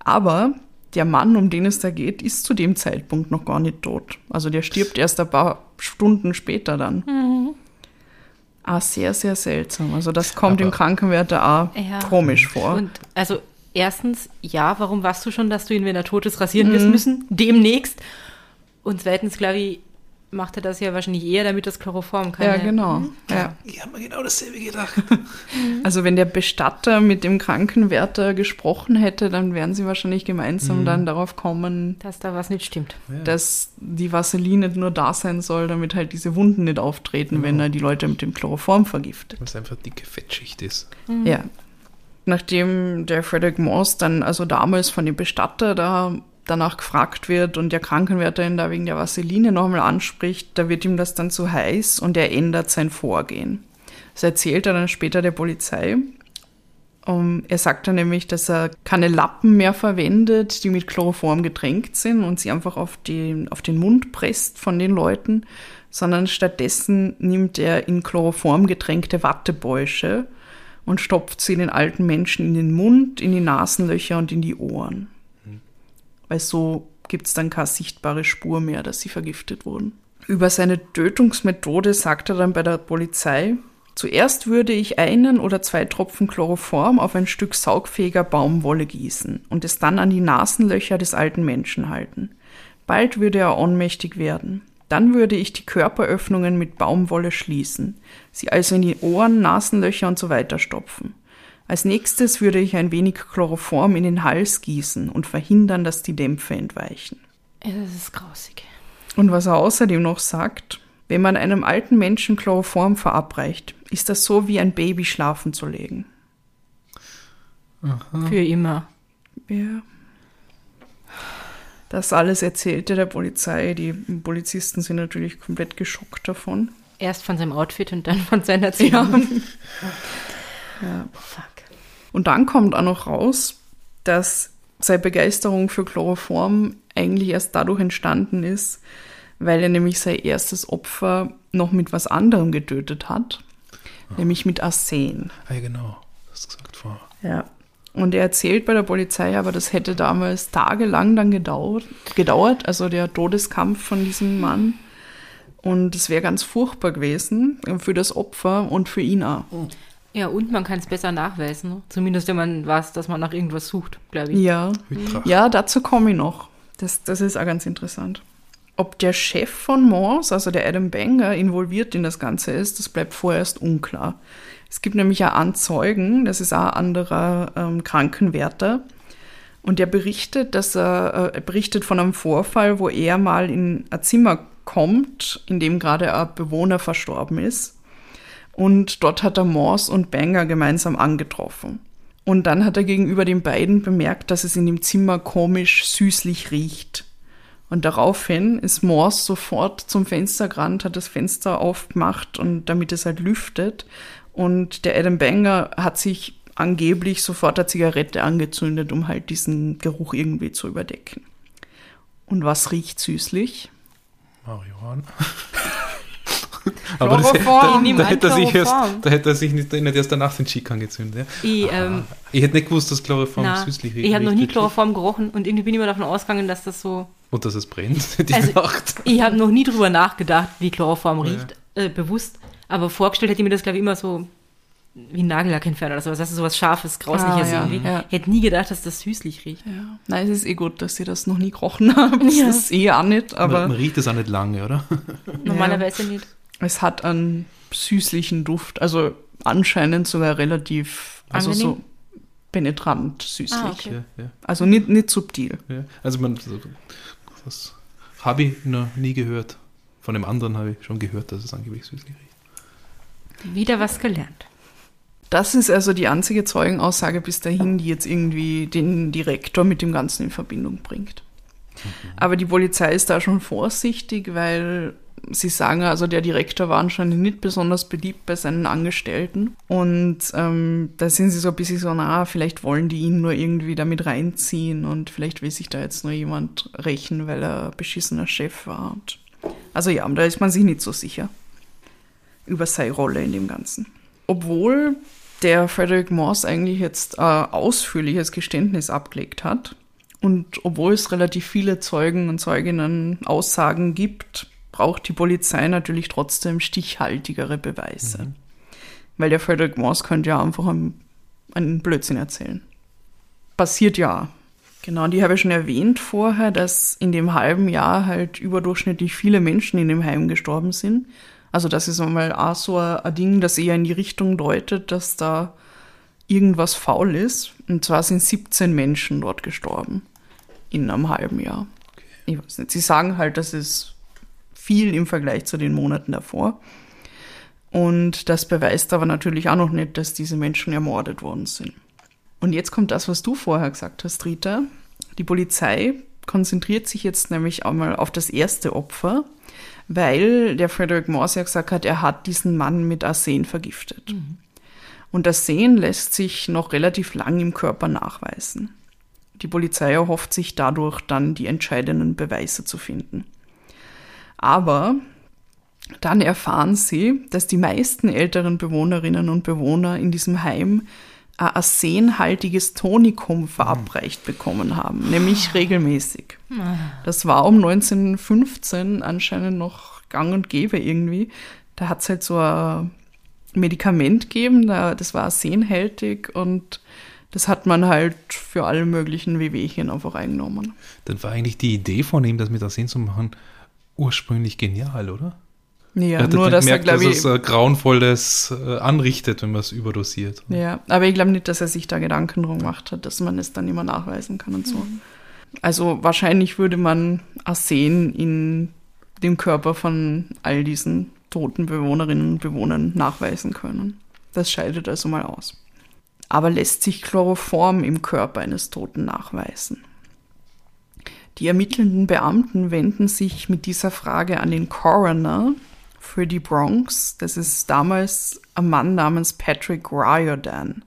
Aber der Mann, um den es da geht, ist zu dem Zeitpunkt noch gar nicht tot. Also der stirbt erst ein paar Stunden später dann. Ah, sehr, sehr seltsam. Also das kommt dem Aber- Krankenwärter auch Ja. komisch vor. Und also erstens, ja, warum weißt du schon, dass du ihn, wenn er tot ist, rasieren Mhm. wirst müssen? Demnächst. Und zweitens, glaube ich, macht er das ja wahrscheinlich eher, damit das Chloroform kann. ja, genau. Ja. Ich habe mir genau dasselbe gedacht. Also wenn der Bestatter mit dem Krankenwärter gesprochen hätte, dann wären sie wahrscheinlich gemeinsam dann darauf kommen, Dass da was nicht stimmt. dass die Vaseline nur da sein soll, damit halt diese Wunden nicht auftreten, wenn er die Leute mit dem Chloroform vergiftet. Weil es einfach dicke Fettschicht ist. Ja. Nachdem der Frederick Morse dann also damals von dem Bestatter da danach gefragt wird und der Krankenwärter ihn da wegen der Vaseline nochmal anspricht, da wird ihm das dann zu heiß und er ändert sein Vorgehen. Das erzählt er dann später der Polizei. Um, er sagt dann nämlich, dass er keine Lappen mehr verwendet, die mit Chloroform getränkt sind und sie einfach auf, die, auf den Mund presst von den Leuten, sondern stattdessen nimmt er in Chloroform getränkte Wattebäusche und stopft sie den alten Menschen in den Mund, in die Nasenlöcher und in die Ohren. Weil so gibt es dann keine sichtbare Spur mehr, dass sie vergiftet wurden. Über seine Tötungsmethode sagt er dann bei der Polizei, zuerst würde ich einen oder zwei Tropfen Chloroform auf ein Stück saugfähiger Baumwolle gießen und es dann an die Nasenlöcher des alten Menschen halten. Bald würde er ohnmächtig werden. Dann würde ich die Körperöffnungen mit Baumwolle schließen, sie also in die Ohren, Nasenlöcher und so weiter stopfen. Als nächstes würde ich ein wenig Chloroform in den Hals gießen und verhindern, dass die Dämpfe entweichen. Ja, das ist grausig. Und was er außerdem noch sagt, wenn man einem alten Menschen Chloroform verabreicht, ist das so wie ein Baby schlafen zu legen. Für immer. Ja. Das alles erzählte der Polizei. Die Polizisten sind natürlich komplett geschockt davon. Erst von seinem Outfit und dann von seiner Erzählung. Ja. Fuck. Und dann kommt auch noch raus, dass seine Begeisterung für Chloroform eigentlich erst dadurch entstanden ist, weil er nämlich sein erstes Opfer noch mit was anderem getötet hat, nämlich mit Arsen. Ah, ja, genau. Das hast du gesagt vorher. Ja. Und er erzählt bei der Polizei aber, das hätte damals tagelang dann gedauert, gedauert also der Todeskampf von diesem Mann. Und es wäre ganz furchtbar gewesen für das Opfer und für ihn auch. Ja, und man kann es besser nachweisen. Ne? Zumindest wenn man weiß, dass man nach irgendwas sucht, glaube ich. Ja, ja, dazu komme ich noch. Das, das ist auch ganz interessant. Ob der Chef von Morse, also der Adam Banger, involviert in das Ganze ist, das bleibt vorerst unklar. Es gibt nämlich auch einen Zeugen, das ist auch ein anderer ähm, Krankenwärter. Und der berichtet, dass er, äh, er berichtet von einem Vorfall, wo er mal in ein Zimmer kommt, in dem gerade ein Bewohner verstorben ist. Und dort hat er Morse und Banger gemeinsam angetroffen. Und dann hat er gegenüber den beiden bemerkt, dass es in dem Zimmer komisch süßlich riecht. Und daraufhin ist Morse sofort zum Fenster gerannt, hat das Fenster aufgemacht und damit es halt lüftet. Und der Adam Banger hat sich angeblich sofort eine Zigarette angezündet, um halt diesen Geruch irgendwie zu überdecken. Und was riecht süßlich? Marihuana. Aber das. Ich da, da, hätte er sich erst, da hätte er sich nicht, nicht erst danach den Cheek angezündet. Ja? Ich, ähm, Ich hätte nicht gewusst, dass Chloroform na, süßlich ich habe noch nie riecht. Chloroform gerochen und irgendwie bin ich immer davon ausgegangen, dass das so. Und dass es brennt, hätte ich Also, gedacht. Ich habe noch nie drüber nachgedacht, wie Chloroform Oh ja. riecht, äh, bewusst. Aber vorgestellt hätte ich mir das, glaube ich, immer so wie ein Nagellackentferner oder sowas. Das ist sowas Scharfes, Grausliches Ah, ja, irgendwie. ja. Ich hätte nie gedacht, dass das süßlich riecht. Ja. Nein, es ist eh gut, dass sie das noch nie gerochen haben. Das Ja. ist eh auch nicht, man, aber man riecht es auch nicht lange, oder? Normalerweise nicht. Es hat einen süßlichen Duft. Also anscheinend sogar relativ, also Angenehm? so penetrant süßlich. Ah, okay. Ja, ja, Also nicht, nicht subtil. ja. Also man, das habe ich noch nie gehört. Von dem anderen habe ich schon gehört, dass es angeblich süßlich riecht. Wieder was gelernt. Das ist also die einzige Zeugenaussage bis dahin, die jetzt irgendwie den Direktor mit dem Ganzen in Verbindung bringt. Aber die Polizei ist da schon vorsichtig, weil sie sagen, also der Direktor war anscheinend nicht besonders beliebt bei seinen Angestellten. Und ähm, da sind sie so ein bisschen so, na, vielleicht wollen die ihn nur irgendwie damit reinziehen und vielleicht will sich da jetzt nur jemand rächen, weil er beschissener Chef war. Und also ja, da ist man sich nicht so sicher über seine Rolle in dem Ganzen. Obwohl der Frederick Morse eigentlich jetzt ein ausführliches Geständnis abgelegt hat und obwohl es relativ viele Zeugen und Zeuginnen Aussagen gibt, braucht die Polizei natürlich trotzdem stichhaltigere Beweise. Weil der Frederick Morse könnte ja einfach einen, einen Blödsinn erzählen. Passiert ja. Genau, die habe ich schon erwähnt vorher, dass in dem halben Jahr halt überdurchschnittlich viele Menschen in dem Heim gestorben sind. Also das ist mal auch so ein Ding, das eher in die Richtung deutet, dass da irgendwas faul ist. Und zwar sind 17 Menschen dort gestorben in einem halben Jahr. Ich weiß nicht. Sie sagen halt, das ist viel im Vergleich zu den Monaten davor. Und das beweist aber natürlich auch noch nicht, dass diese Menschen ermordet worden sind. Und jetzt kommt das, was du vorher gesagt hast, Rita. Die Polizei konzentriert sich jetzt nämlich einmal auf das erste Opfer, weil der Frederick Morse ja gesagt hat, er hat diesen Mann mit Arsen vergiftet. Und Arsen lässt sich noch relativ lang im Körper nachweisen. Die Polizei erhofft sich dadurch dann die entscheidenden Beweise zu finden. Aber dann erfahren sie, dass die meisten älteren Bewohnerinnen und Bewohner in diesem Heim ein arsenhaltiges Tonikum verabreicht bekommen haben, nämlich regelmäßig. Das war um 1915 anscheinend noch gang und gäbe irgendwie. Da hat es halt so ein Medikament gegeben, da- das war arsenhältig und das hat man halt für alle möglichen Wehwehchen einfach eingenommen. Dann war eigentlich die Idee von ihm, das mit Arsen zu machen, ursprünglich genial, oder? Ja, er hat nur dann dass er, gemerkt, glaube dass ich, es äh, Grauenvolles äh, anrichtet, wenn man es überdosiert. Ja, aber ich glaube nicht, dass er sich da Gedanken drum gemacht hat, dass man es dann immer nachweisen kann und so. Also wahrscheinlich würde man Arsen in dem Körper von all diesen toten Bewohnerinnen und Bewohnern nachweisen können. Das scheidet also mal aus. Aber lässt sich Chloroform im Körper eines Toten nachweisen? Die ermittelnden Beamten wenden sich mit dieser Frage an den Coroner für die Bronx. Das ist damals ein Mann namens Patrick Riordan.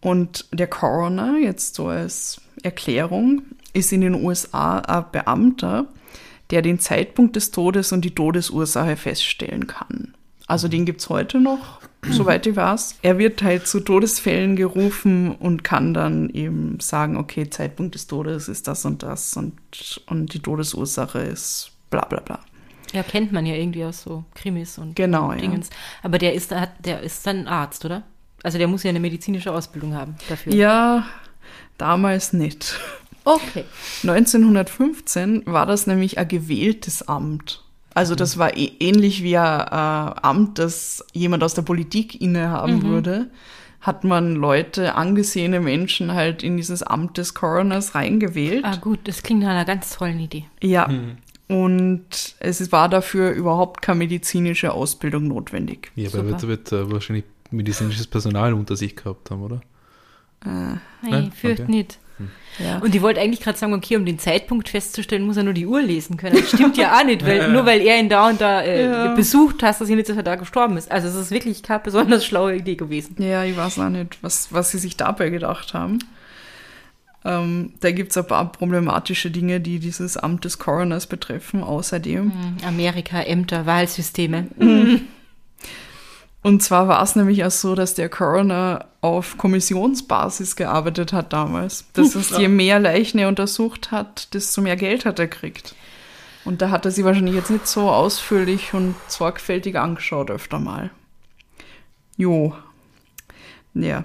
Und der Coroner, jetzt so als Erklärung, ist in den USA ein Beamter, der den Zeitpunkt des Todes und die Todesursache feststellen kann. Also den gibt es heute noch, soweit ich weiß. Er wird halt zu Todesfällen gerufen und kann dann eben sagen, okay, Zeitpunkt des Todes ist das und das und, und die Todesursache ist bla bla bla. Ja, kennt man ja irgendwie aus so Krimis und Genau, und ja. Dingens. Aber der ist, der ist dann Arzt, oder? Also der muss ja eine medizinische Ausbildung haben dafür. Ja, damals nicht. Okay. 1915 war das nämlich ein gewähltes Amt. Also das war eh- ähnlich wie ein äh, Amt, das jemand aus der Politik innehaben würde, hat man Leute, angesehene Menschen halt in dieses Amt des Coroners reingewählt. Ah gut, das klingt nach einer ganz tollen Idee. Ja. Und es war dafür überhaupt keine medizinische Ausbildung notwendig. Ja, aber er wird, wird äh, wahrscheinlich medizinisches Personal unter sich gehabt haben, oder? Nein, Nein? fürcht Okay. nicht. Ja. Und die wollte eigentlich gerade sagen, okay, um den Zeitpunkt festzustellen, muss er nur die Uhr lesen können. Das stimmt ja auch nicht, weil nur weil er ihn da und da äh, Ja. besucht hast, dass ihn nicht, dass er da gestorben ist. Also es ist wirklich keine besonders schlaue Idee gewesen. Ja, ich weiß auch nicht, was, was sie sich dabei gedacht haben. Ähm, da gibt es ein paar problematische Dinge, die dieses Amt des Coroners betreffen, außerdem. Amerika, Ämter, Wahlsysteme. Und zwar war es nämlich auch so, dass der Coroner auf Kommissionsbasis gearbeitet hat damals. Das heißt, je mehr Leichen er untersucht hat, desto mehr Geld hat er gekriegt. Und da hat er sie wahrscheinlich jetzt nicht so ausführlich und sorgfältig angeschaut öfter mal. Jo. Ja.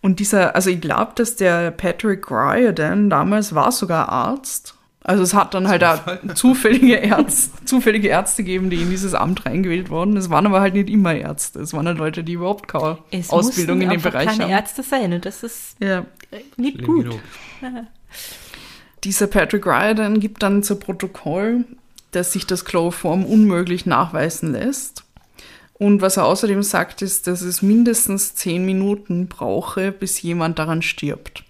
Und dieser, also ich glaube, dass der Patrick Riordan damals war sogar Arzt. Also es hat dann halt auch zufällige Ärzte, zufällige Ärzte gegeben, die in dieses Amt reingewählt wurden. Es waren aber halt nicht immer Ärzte. Es waren halt Leute, die überhaupt keine Es Ausbildung in mussten dem einfach Bereich keine haben. Ärzte sein und das ist Ja. nicht Schlimm gut. Dieser Patrick Riordan gibt dann zu Protokoll, dass sich das Chloroform unmöglich nachweisen lässt. Und was er außerdem sagt, ist, dass es mindestens zehn Minuten brauche, bis jemand daran stirbt.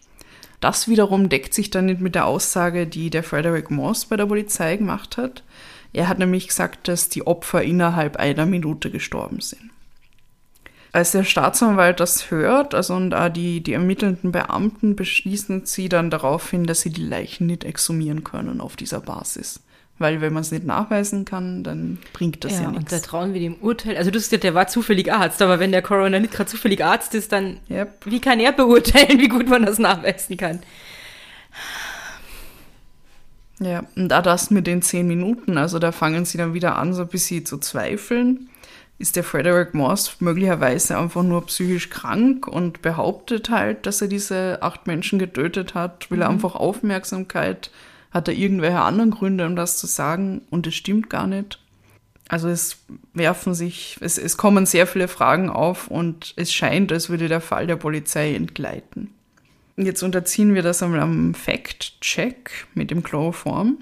Das wiederum deckt sich dann nicht mit der Aussage, die der Frederick Moss bei der Polizei gemacht hat. Er hat nämlich gesagt, dass die Opfer innerhalb einer Minute gestorben sind. Als der Staatsanwalt das hört, also und auch die, die ermittelnden Beamten beschließen sie dann darauf hin, dass sie die Leichen nicht exhumieren können auf dieser Basis. Weil wenn man es nicht nachweisen kann, dann bringt das ja, Ja, und da nichts. trauen wir dem Urteil. Also du hast gesagt, der war zufällig Arzt, aber wenn der Coroner nicht gerade zufällig Arzt ist, dann Yep. wie kann er beurteilen, wie gut man das nachweisen kann? Ja, und auch das mit den zehn Minuten, also da fangen sie dann wieder an, so ein bisschen zu zweifeln. Ist der Frederick Morse möglicherweise einfach nur psychisch krank und behauptet halt, dass er diese acht Menschen getötet hat? Will er einfach Aufmerksamkeit? Hat er irgendwelche anderen Gründe, um das zu sagen? Und es stimmt gar nicht. Also es werfen sich, es, es kommen sehr viele Fragen auf und es scheint, als würde der Fall der Polizei entgleiten. Jetzt unterziehen wir das einmal am Fact-Check mit dem Chloroform.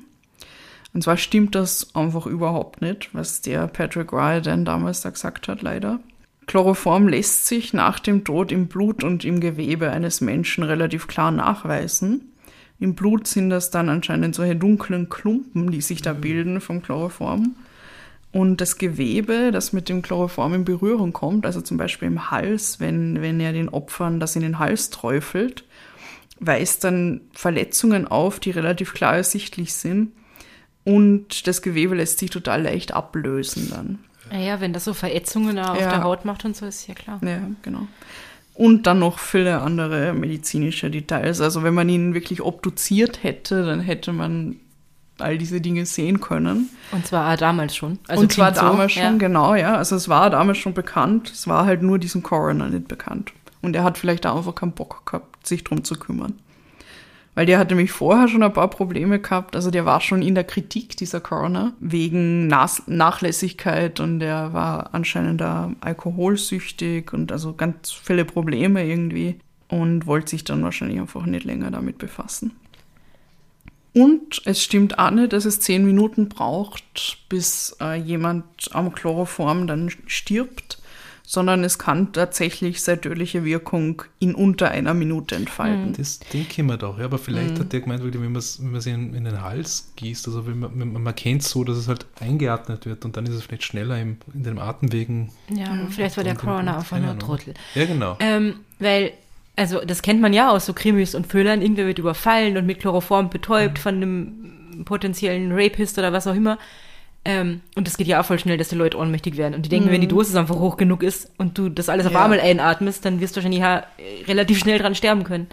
Und zwar stimmt das einfach überhaupt nicht, was der Patrick Riordan damals da gesagt hat, leider. Chloroform lässt sich nach dem Tod im Blut und im Gewebe eines Menschen relativ klar nachweisen. Im Blut sind das dann anscheinend solche dunklen Klumpen, die sich da bilden vom Chloroform. Und das Gewebe, das mit dem Chloroform in Berührung kommt, also zum Beispiel im Hals, wenn, wenn er den Opfern das in den Hals träufelt, weist dann Verletzungen auf, die relativ klar ersichtlich sind. Und das Gewebe lässt sich total leicht ablösen dann. Naja, wenn das so Verätzungen auf Ja. der Haut macht und so, ist ja klar. Ja, genau. Und dann noch viele andere medizinische Details. Also wenn man ihn wirklich obduziert hätte, dann hätte man all diese Dinge sehen können. Und zwar damals schon. Also und zwar klingt so, damals ja. schon, genau, ja. Also es war damals schon bekannt. Es war halt nur diesem Coroner nicht bekannt. Und er hat vielleicht auch einfach keinen Bock gehabt, sich drum zu kümmern. Weil der hat nämlich vorher schon ein paar Probleme gehabt. Also der war schon in der Kritik, dieser Coroner, wegen Nas Nachlässigkeit und der war anscheinend da alkoholsüchtig und also ganz viele Probleme irgendwie und wollte sich dann wahrscheinlich einfach nicht länger damit befassen. Und es stimmt auch nicht, dass es zehn Minuten braucht, bis äh, jemand am Chloroform dann stirbt, sondern es kann tatsächlich seine tödliche Wirkung in unter einer Minute entfalten. Das denke ich mir doch. Ja, aber vielleicht hat der gemeint, wenn man es wenn man's in, in den Hals gießt, also wenn man, man, man kennt es so, dass es halt eingeatmet wird und dann ist es vielleicht schneller im, in den Atemwegen. Ja, vielleicht war der Corona einfach keine nur Ahnung. Trottel. Ja, genau. Ähm, weil, also das kennt man ja aus so Krimis und Thrillern. Irgendwer wird überfallen und mit Chloroform betäubt von einem potenziellen Rapist oder was auch immer. Ähm, und das geht ja auch voll schnell, dass die Leute ohnmächtig werden. Und die denken, wenn die Dosis einfach hoch genug ist und du das alles auf Ja. einmal einatmest, dann wirst du wahrscheinlich ja äh, relativ schnell dran sterben können.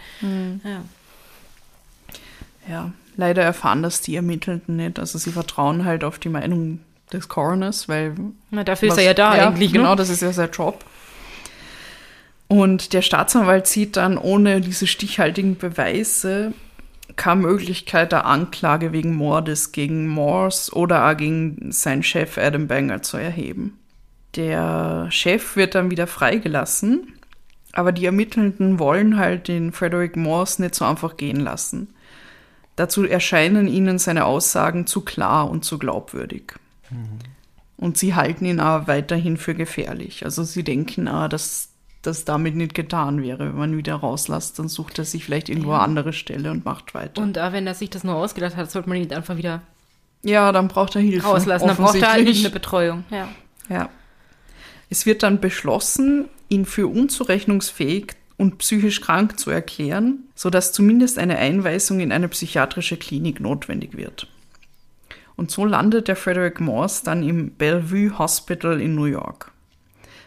Ja. Ja, leider erfahren das die Ermittelnden nicht. Also sie vertrauen halt auf die Meinung des Coroners, weil Na, dafür ist Was- er ja da eigentlich. Genau, ne? das ist ja sein Job. Und der Staatsanwalt sieht dann ohne diese stichhaltigen Beweise keine Möglichkeit der Anklage wegen Mordes gegen Morse oder auch gegen seinen Chef Adam Banger zu erheben. Der Chef wird dann wieder freigelassen, aber die Ermittelnden wollen halt den Frederick Morse nicht so einfach gehen lassen. Dazu erscheinen ihnen seine Aussagen zu klar und zu glaubwürdig. Und sie halten ihn auch weiterhin für gefährlich. Also sie denken auch, dass das damit nicht getan wäre. Wenn man ihn wieder rauslässt, dann sucht er sich vielleicht irgendwo eine andere Stelle und macht weiter. Und auch wenn er sich das nur ausgedacht hat, sollte man ihn einfach wieder ja, dann braucht er Hilfe. rauslassen. Dann braucht er halt eine Betreuung. Ja. Ja. Es wird dann beschlossen, ihn für unzurechnungsfähig und psychisch krank zu erklären, sodass zumindest eine Einweisung in eine psychiatrische Klinik notwendig wird. Und so landet der Frederick Morse dann im Bellevue Hospital in New York.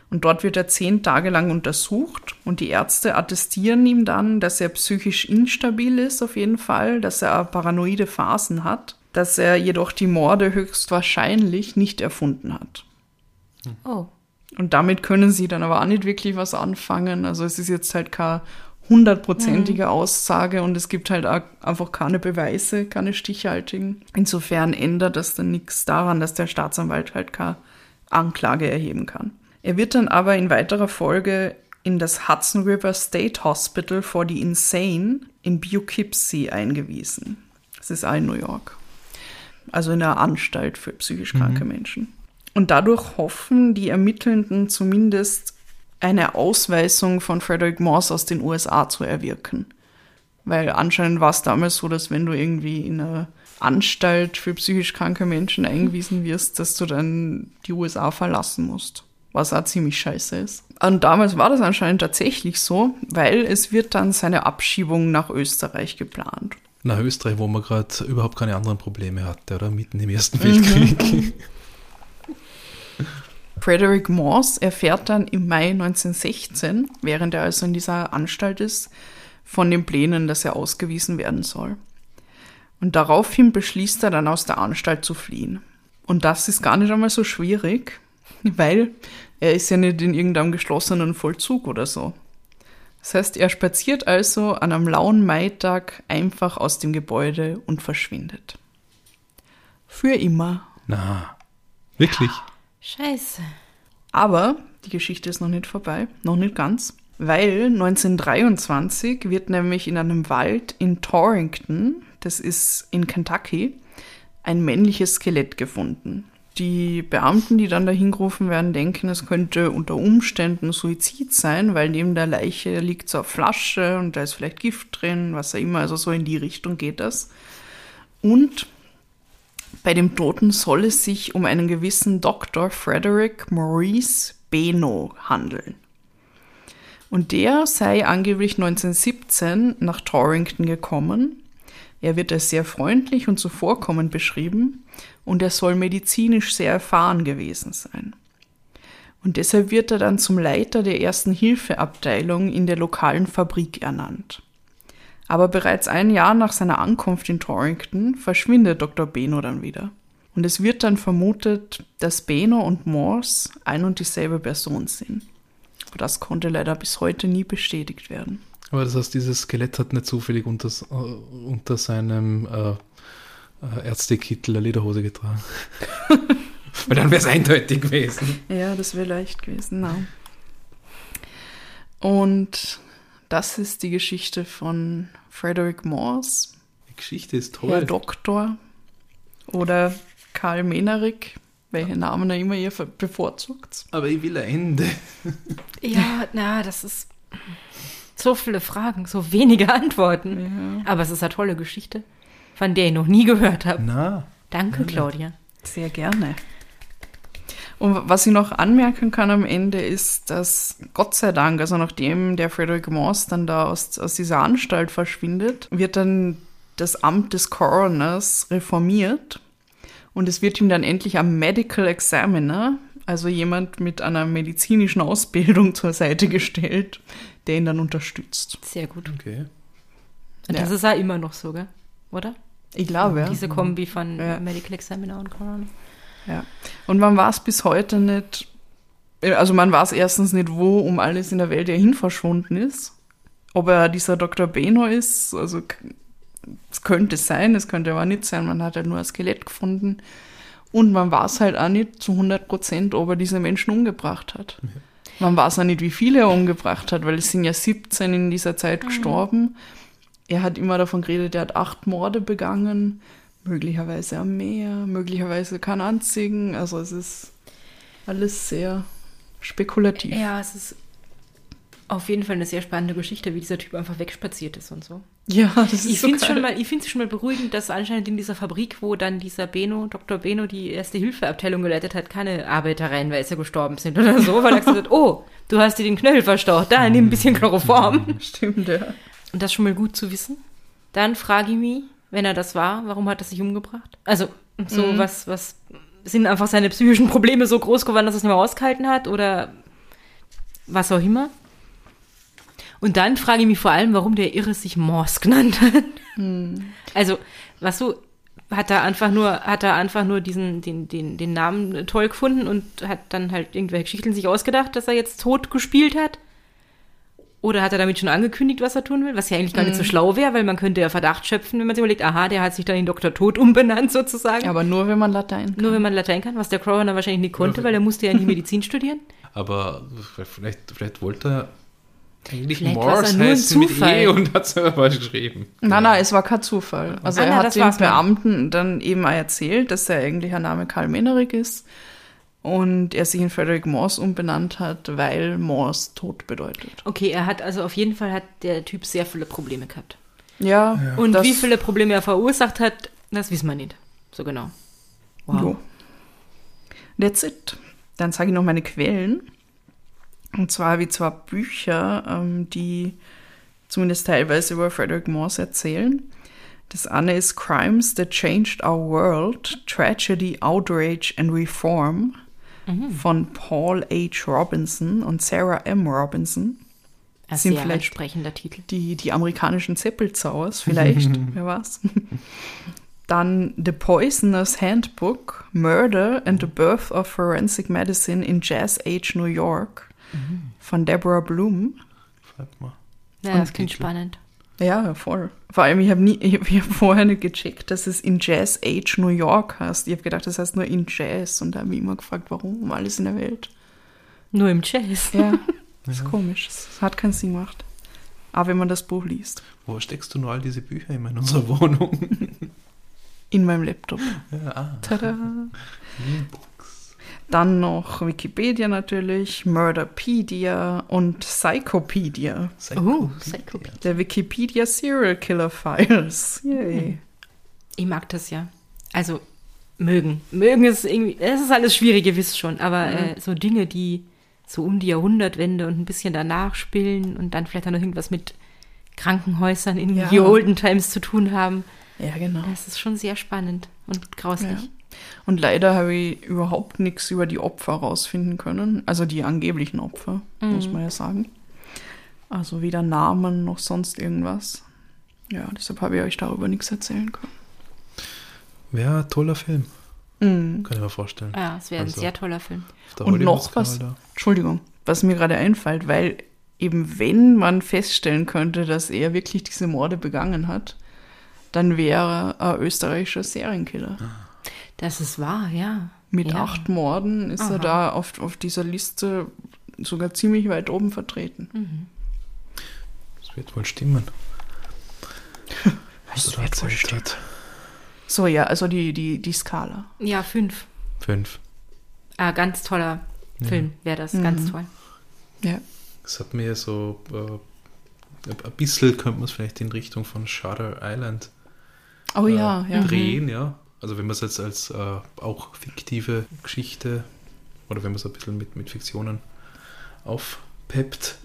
Und dort wird er zehn Tage lang untersucht und die Ärzte attestieren ihm dann, dass er psychisch instabil ist auf jeden Fall, dass er paranoide Phasen hat, dass er jedoch die Morde höchstwahrscheinlich nicht erfunden hat. Oh. Und damit können sie dann aber auch nicht wirklich was anfangen. Also es ist jetzt halt keine hundertprozentige Aussage und es gibt halt auch einfach keine Beweise, keine stichhaltigen. Insofern ändert das dann nichts daran, dass der Staatsanwalt halt keine Anklage erheben kann. Er wird dann aber in weiterer Folge in das Hudson River State Hospital for the Insane in Poughkeepsie eingewiesen. Das ist auch in New York. Also in einer Anstalt für psychisch kranke Menschen. Und dadurch hoffen die Ermittelnden zumindest eine Ausweisung von Frederick Morse aus den USA zu erwirken. Weil anscheinend war es damals so, dass wenn du irgendwie in eine Anstalt für psychisch kranke Menschen eingewiesen wirst, dass du dann die USA verlassen musst. Was auch ziemlich scheiße ist. Und damals war das anscheinend tatsächlich so, weil es wird dann seine Abschiebung nach Österreich geplant. Nach Österreich, wo man gerade überhaupt keine anderen Probleme hatte, oder? Mitten im Ersten. Weltkrieg. Frederick Morse erfährt dann im Mai 1916, während er also in dieser Anstalt ist, von den Plänen, dass er ausgewiesen werden soll. Und daraufhin beschließt er dann aus der Anstalt zu fliehen. Und das ist gar nicht einmal so schwierig, weil er ist ja nicht in irgendeinem geschlossenen Vollzug oder so. Das heißt, er spaziert also an einem lauen Maitag einfach aus dem Gebäude und verschwindet. Für immer. Na, wirklich? Scheiße. Aber die Geschichte ist noch nicht vorbei, noch nicht ganz, weil 1923 wird nämlich in einem Wald in Torrington, das ist in Kentucky, ein männliches Skelett gefunden. Die Beamten, die dann dahin gerufen werden, denken, es könnte unter Umständen Suizid sein, weil neben der Leiche liegt so eine Flasche und da ist vielleicht Gift drin, was auch immer, also so in die Richtung geht das. Und bei dem Toten soll es sich um einen gewissen Dr. Frederick Maurice Beno handeln. Und der sei angeblich 1917 nach Torrington gekommen. Er wird als sehr freundlich und zuvorkommend beschrieben und er soll medizinisch sehr erfahren gewesen sein. Und deshalb wird er dann zum Leiter der ersten Hilfeabteilung in der lokalen Fabrik ernannt. Aber bereits ein Jahr nach seiner Ankunft in Torrington verschwindet Dr. Beno dann wieder. Und es wird dann vermutet, dass Beno und Morse ein und dieselbe Person sind. Aber das konnte leider bis heute nie bestätigt werden. Aber das heißt, dieses Skelett hat nicht zufällig unter, unter seinem äh, äh, Ärztekittel eine Lederhose getragen. Weil dann wäre es eindeutig gewesen. Ja, das wäre leicht gewesen, na. Und das ist die Geschichte von Frederick Morse, Die Geschichte ist Herr toll. Doktor oder Karl Menerick, welche Namen er immer ihr bevorzugt. Aber ich will ein Ende. Ja, na, das ist so viele Fragen, so wenige Antworten. Aber es ist eine tolle Geschichte, von der ich noch nie gehört habe. Na, Danke, Claudia. Sehr gerne. Und was ich noch anmerken kann am Ende ist, dass Gott sei Dank, also nachdem der Frederick Morse dann da aus, aus dieser Anstalt verschwindet, wird dann das Amt des Coroners reformiert und es wird ihm dann endlich ein Medical Examiner, also jemand mit einer medizinischen Ausbildung zur Seite gestellt, der ihn dann unterstützt. Sehr gut. okay. Und Ja. das ist ja immer noch so, gell? Oder? Ich glaube, ja. Diese Kombi von Ja. Medical Examiner und Corona. Ja. Und man weiß bis heute nicht, also man weiß erstens nicht, wo um alles in der Welt er hin verschwunden ist. Ob er dieser Dr. Beno ist, also es könnte sein, es könnte aber nicht sein, man hat halt nur ein Skelett gefunden. Und man weiß halt auch nicht zu 100 Prozent, ob er diese Menschen umgebracht hat. Man weiß auch nicht, wie viele er umgebracht hat, weil es sind ja 17 in dieser Zeit gestorben. Er hat immer davon geredet, er hat acht Morde begangen, möglicherweise am Meer, möglicherweise keinen einzigen. Also es ist alles sehr spekulativ. Ja, es ist auf jeden Fall eine sehr spannende Geschichte, wie dieser Typ einfach wegspaziert ist und so. Ja, das ist Ich so finde es schon, mal- ich find's schon mal beruhigend, dass anscheinend in dieser Fabrik, wo dann dieser Beno, Dr. Beno, die erste Hilfeabteilung geleitet hat, keine Arbeiter reinweise gestorben sind oder so, weil er gesagt hat, oh, du hast dir den Knöchel verstaucht, da, nimm ein bisschen Chloroform. Stimmt, ja. Und das ist schon mal gut zu wissen. Dann frage ich mich, wenn er das war, warum hat er sich umgebracht? Also, so Mhm. was, was, sind einfach seine psychischen Probleme so groß geworden, dass er es nicht mehr ausgehalten hat oder was auch immer? Und dann frage ich mich vor allem, warum der Irre sich Morse genannt hat. Hm. Also, was du, hat er einfach nur, hat er einfach nur diesen, den, den, den Namen toll gefunden und hat dann halt irgendwelche Geschichten sich ausgedacht, dass er jetzt tot gespielt hat? Oder hat er damit schon angekündigt, was er tun will? Was ja eigentlich gar nicht so schlau wäre, weil man könnte ja Verdacht schöpfen, wenn man sich überlegt, aha, der hat sich dann in Dr. Tod umbenannt sozusagen. Aber nur, wenn man Latein kann. Nur wenn man Latein kann, was der Crowner wahrscheinlich nicht konnte, weil er musste ja nicht Medizin studieren. Aber vielleicht, vielleicht wollte er eigentlich Vielleicht Morse ja nur ein heißen mit Zufall. E und hat es falsch geschrieben. Nein, nein, es war kein Zufall. Also Ah, er hat mal. Beamten dann eben erzählt, dass der eigentliche Name Karl Menerik ist und er sich in Frederick Morse umbenannt hat, weil Morse tot bedeutet. Okay, er hat also auf jeden Fall hat der Typ sehr viele Probleme gehabt. Ja, Und das- wie viele Probleme er verursacht hat, das wissen wir nicht. So genau. Jo. That's it. Dann sage ich noch meine Quellen. Und zwar habe ich zwei Bücher, ähm, die zumindest teilweise über Frederick Morse erzählen. Das eine ist Crimes That Changed Our World, Tragedy, Outrage and Reform von Paul H. Robinson und Sarah M. Robinson. Ein Sind sehr vielleicht- ansprechender Titel. Die, die amerikanischen Zeppelzauers vielleicht, wer weiß. Dann The Poisoner's Handbook, Murder and the Birth of Forensic Medicine in Jazz Age New York von Deborah Bloom. Fragt mal. Ja, Und das klingt Titel. spannend. Ja, voll. Vor allem, ich habe nie, ich hab, ich hab vorher nicht gecheckt, dass es in Jazz Age New York heißt. Ich habe gedacht, das heißt nur in Jazz und da habe ich immer gefragt, warum um alles in der Welt. Nur im Jazz. Ja, das ist komisch. Das hat keinen Sinn gemacht. Aber wenn man das Buch liest. Wo steckst du nur all diese Bücher immer in unserer Wohnung? In meinem Laptop. ja, ah, Tada! Dann noch Wikipedia natürlich, Murderpedia und Psychopedia. Oh, Psychopedia. Der Wikipedia Serial Killer Files. Yay. Ich mag das ja. Also, mögen. Mögen ist irgendwie, es ist alles schwierig, ihr wisst schon, aber äh, so Dinge, die so um die Jahrhundertwende und ein bisschen danach spielen und dann vielleicht auch noch irgendwas mit Krankenhäusern in Ja. the olden times zu tun haben, Ja, genau. das ist schon sehr spannend und grauslich. Ja. Und leider habe ich überhaupt nichts über die Opfer rausfinden können. Also die angeblichen Opfer, muss man ja sagen. Also weder Namen noch sonst irgendwas. Ja, deshalb habe ich euch darüber nichts erzählen können. Wäre ein toller Film, Mhm. kann ich mir vorstellen. Ja, es wäre ein Also. sehr toller Film. Und noch was, da. Entschuldigung, was mir gerade einfällt, weil eben wenn man feststellen könnte, dass er wirklich diese Morde begangen hat, dann wäre er ein österreichischer Serienkiller. Das ist wahr, ja. Mit ja. acht Morden ist Aha. er da auf, auf dieser Liste sogar ziemlich weit oben vertreten. Das wird wohl stimmen. Was er da wird wohl erzählt hat. So, ja, also die, die, die Skala. Ja, fünf. Fünf. Ah, ganz toller Film wäre das, ganz toll. Ja. Das hat mir so äh, ein bisschen könnte man es vielleicht in Richtung von Shutter Island Oh ja, äh, ja. drehen, ja. Also wenn man es jetzt als äh, auch fiktive Geschichte oder wenn man es ein bisschen mit, mit Fiktionen aufpeppt.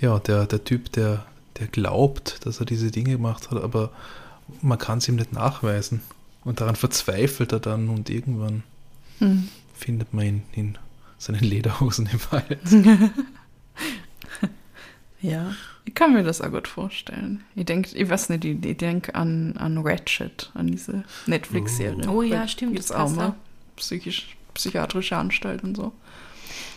Ja, der, der Typ, der, der glaubt, dass er diese Dinge gemacht hat, aber man kann es ihm nicht nachweisen. Und daran verzweifelt er dann und irgendwann Hm. findet man ihn in seinen Lederhosen im Wald. Ja, ich kann mir das auch gut vorstellen. Ich denke, ich weiß nicht, ich, ich denke an, an Ratchet, an diese Netflix-Serie. Oh ja, Da stimmt, gibt's das auch mal psychisch, psychiatrische Anstalt und so.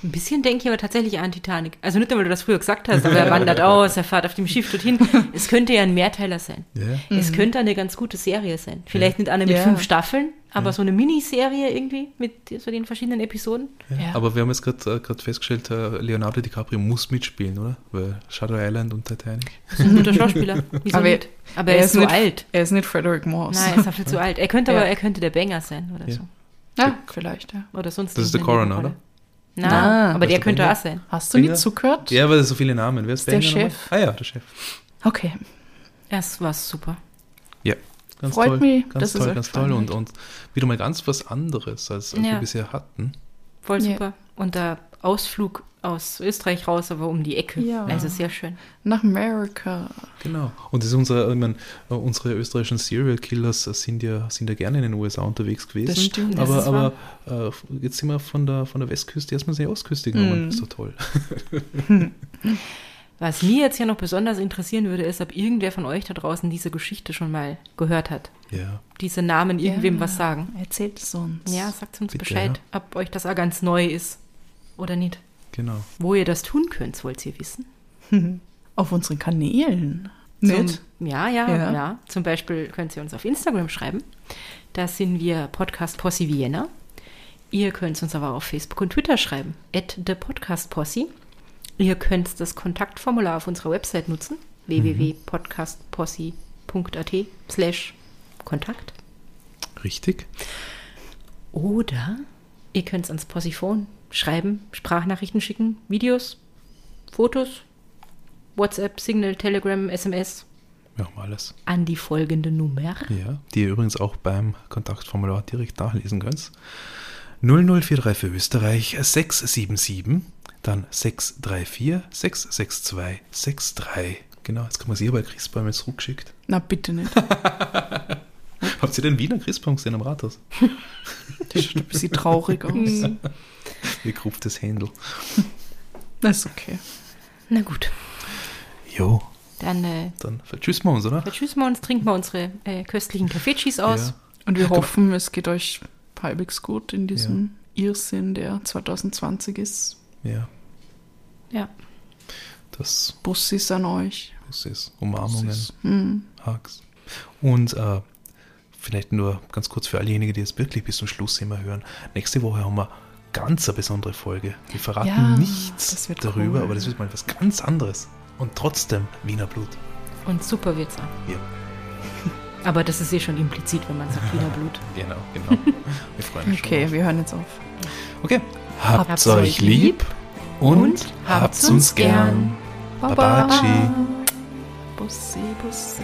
Ein bisschen denke ich aber tatsächlich an Titanic. Also nicht nur, weil du das früher gesagt hast, aber er wandert aus, er fährt auf dem Schiff dorthin. Es könnte ja ein Mehrteiler sein. Ja. Es könnte eine ganz gute Serie sein. Vielleicht nicht eine mit Ja. fünf Staffeln, aber so eine Miniserie irgendwie mit so den verschiedenen Episoden. Aber wir haben jetzt gerade äh, festgestellt, äh, Leonardo DiCaprio muss mitspielen, oder? Weil Shadow Island und Titanic. Das ist ein guter Schauspieler. Wieso Aber er- nicht? Aber er, ist so nicht, alt. Er ist nicht Frederick Morse. Nein, er ist dafür zu alt. Er könnte Ja. aber, er könnte der Banger sein oder so. Ja, vielleicht, ja. Oder sonst Das ist der Coroner, oder? Nein, Ah. aber der der könnte auch sein. Hast du nicht Finger? zugehört? Ja, weil so viele Namen. Wer ist Der nochmal? Chef. Ah ja, der Chef. Okay. Das war super. Ja, ganz Freut toll. mich, ganz dass es toll, ganz toll. Und, und wieder mal ganz was anderes, als, als Ja. wir bisher hatten. Voll Ja. super. Und der Ausflug aus Österreich raus, aber um die Ecke. Ja. Also sehr schön. Nach Amerika. Genau. Und das ist unser, ich meine, unsere österreichischen Serial Killers sind ja, sind ja gerne in den USA unterwegs gewesen. Das stimmt, das aber ist aber äh, jetzt sind wir von der, von der Westküste erstmal die Ostküste genommen. Mhm. Das ist doch toll. Was mir jetzt ja noch besonders interessieren würde, ist, ob irgendwer von euch da draußen diese Geschichte schon mal gehört hat. Ja. Diese Namen irgendwem Ja. was sagen. Erzählt es uns. Ja, sagt uns Bitte, Bescheid, ob euch das auch ganz neu ist oder nicht. Genau. Wo ihr das tun könnt, wollt ihr wissen. Auf unseren Kanälen. Zum, ja, ja, Ja. ja, Zum Beispiel könnt ihr uns auf Instagram schreiben. Da sind wir Podcast Posse Vienna. Ihr könnt uns aber auf Facebook und Twitter schreiben. At the Podcast Posse. Ihr könnt das Kontaktformular auf unserer Website nutzen. www.podcastposse.at slash Kontakt. Richtig. Oder ihr könnt es ans Possiphone schreiben, Sprachnachrichten schicken, Videos, Fotos, WhatsApp, Signal, Telegram, SMS Wir haben alles. an die folgende Nummer. Ja, die ihr übrigens auch beim Kontaktformular direkt nachlesen könnt. 00434 für Österreich 677, dann 634 662 63. Genau, jetzt kann man sie bei Christbaum jetzt zurückgeschickt. Na, bitte nicht. Habt ihr den Wiener Christbaum gesehen am Rathaus? Das sieht ein bisschen traurig aus. Wie gruft das Händel. Das ist okay. Na gut, Jo, dann äh, dann vertschüssen wir uns, oder? vertschüssen wir uns, trinken wir unsere äh, köstlichen Kaffeechis aus. Ja. Und wir hoffen, es geht euch halbwegs gut in diesem Irrsinn, der 2020 ist. Ja, Ja. das, Bussis an euch. ist Umarmungen, Bussis. Hm. Hugs. Und äh, vielleicht nur ganz kurz für allejenigen, die jetzt wirklich bis zum Schluss immer hören. Nächste Woche haben wir ganz eine besondere Folge. Wir verraten Ja, nichts das wird darüber, cool. aber das wird mal etwas ganz anderes. Und trotzdem Wiener Blut. Und super wird's auch. Ja, Aber das ist eh schon implizit, wenn man sagt Wiener Blut. genau, genau. Wir freuen uns Okay, wir hören jetzt auf. Okay. Habt Habt's euch lieb und, habt's uns gern. Baba. Babaci. Bussi, Bussi.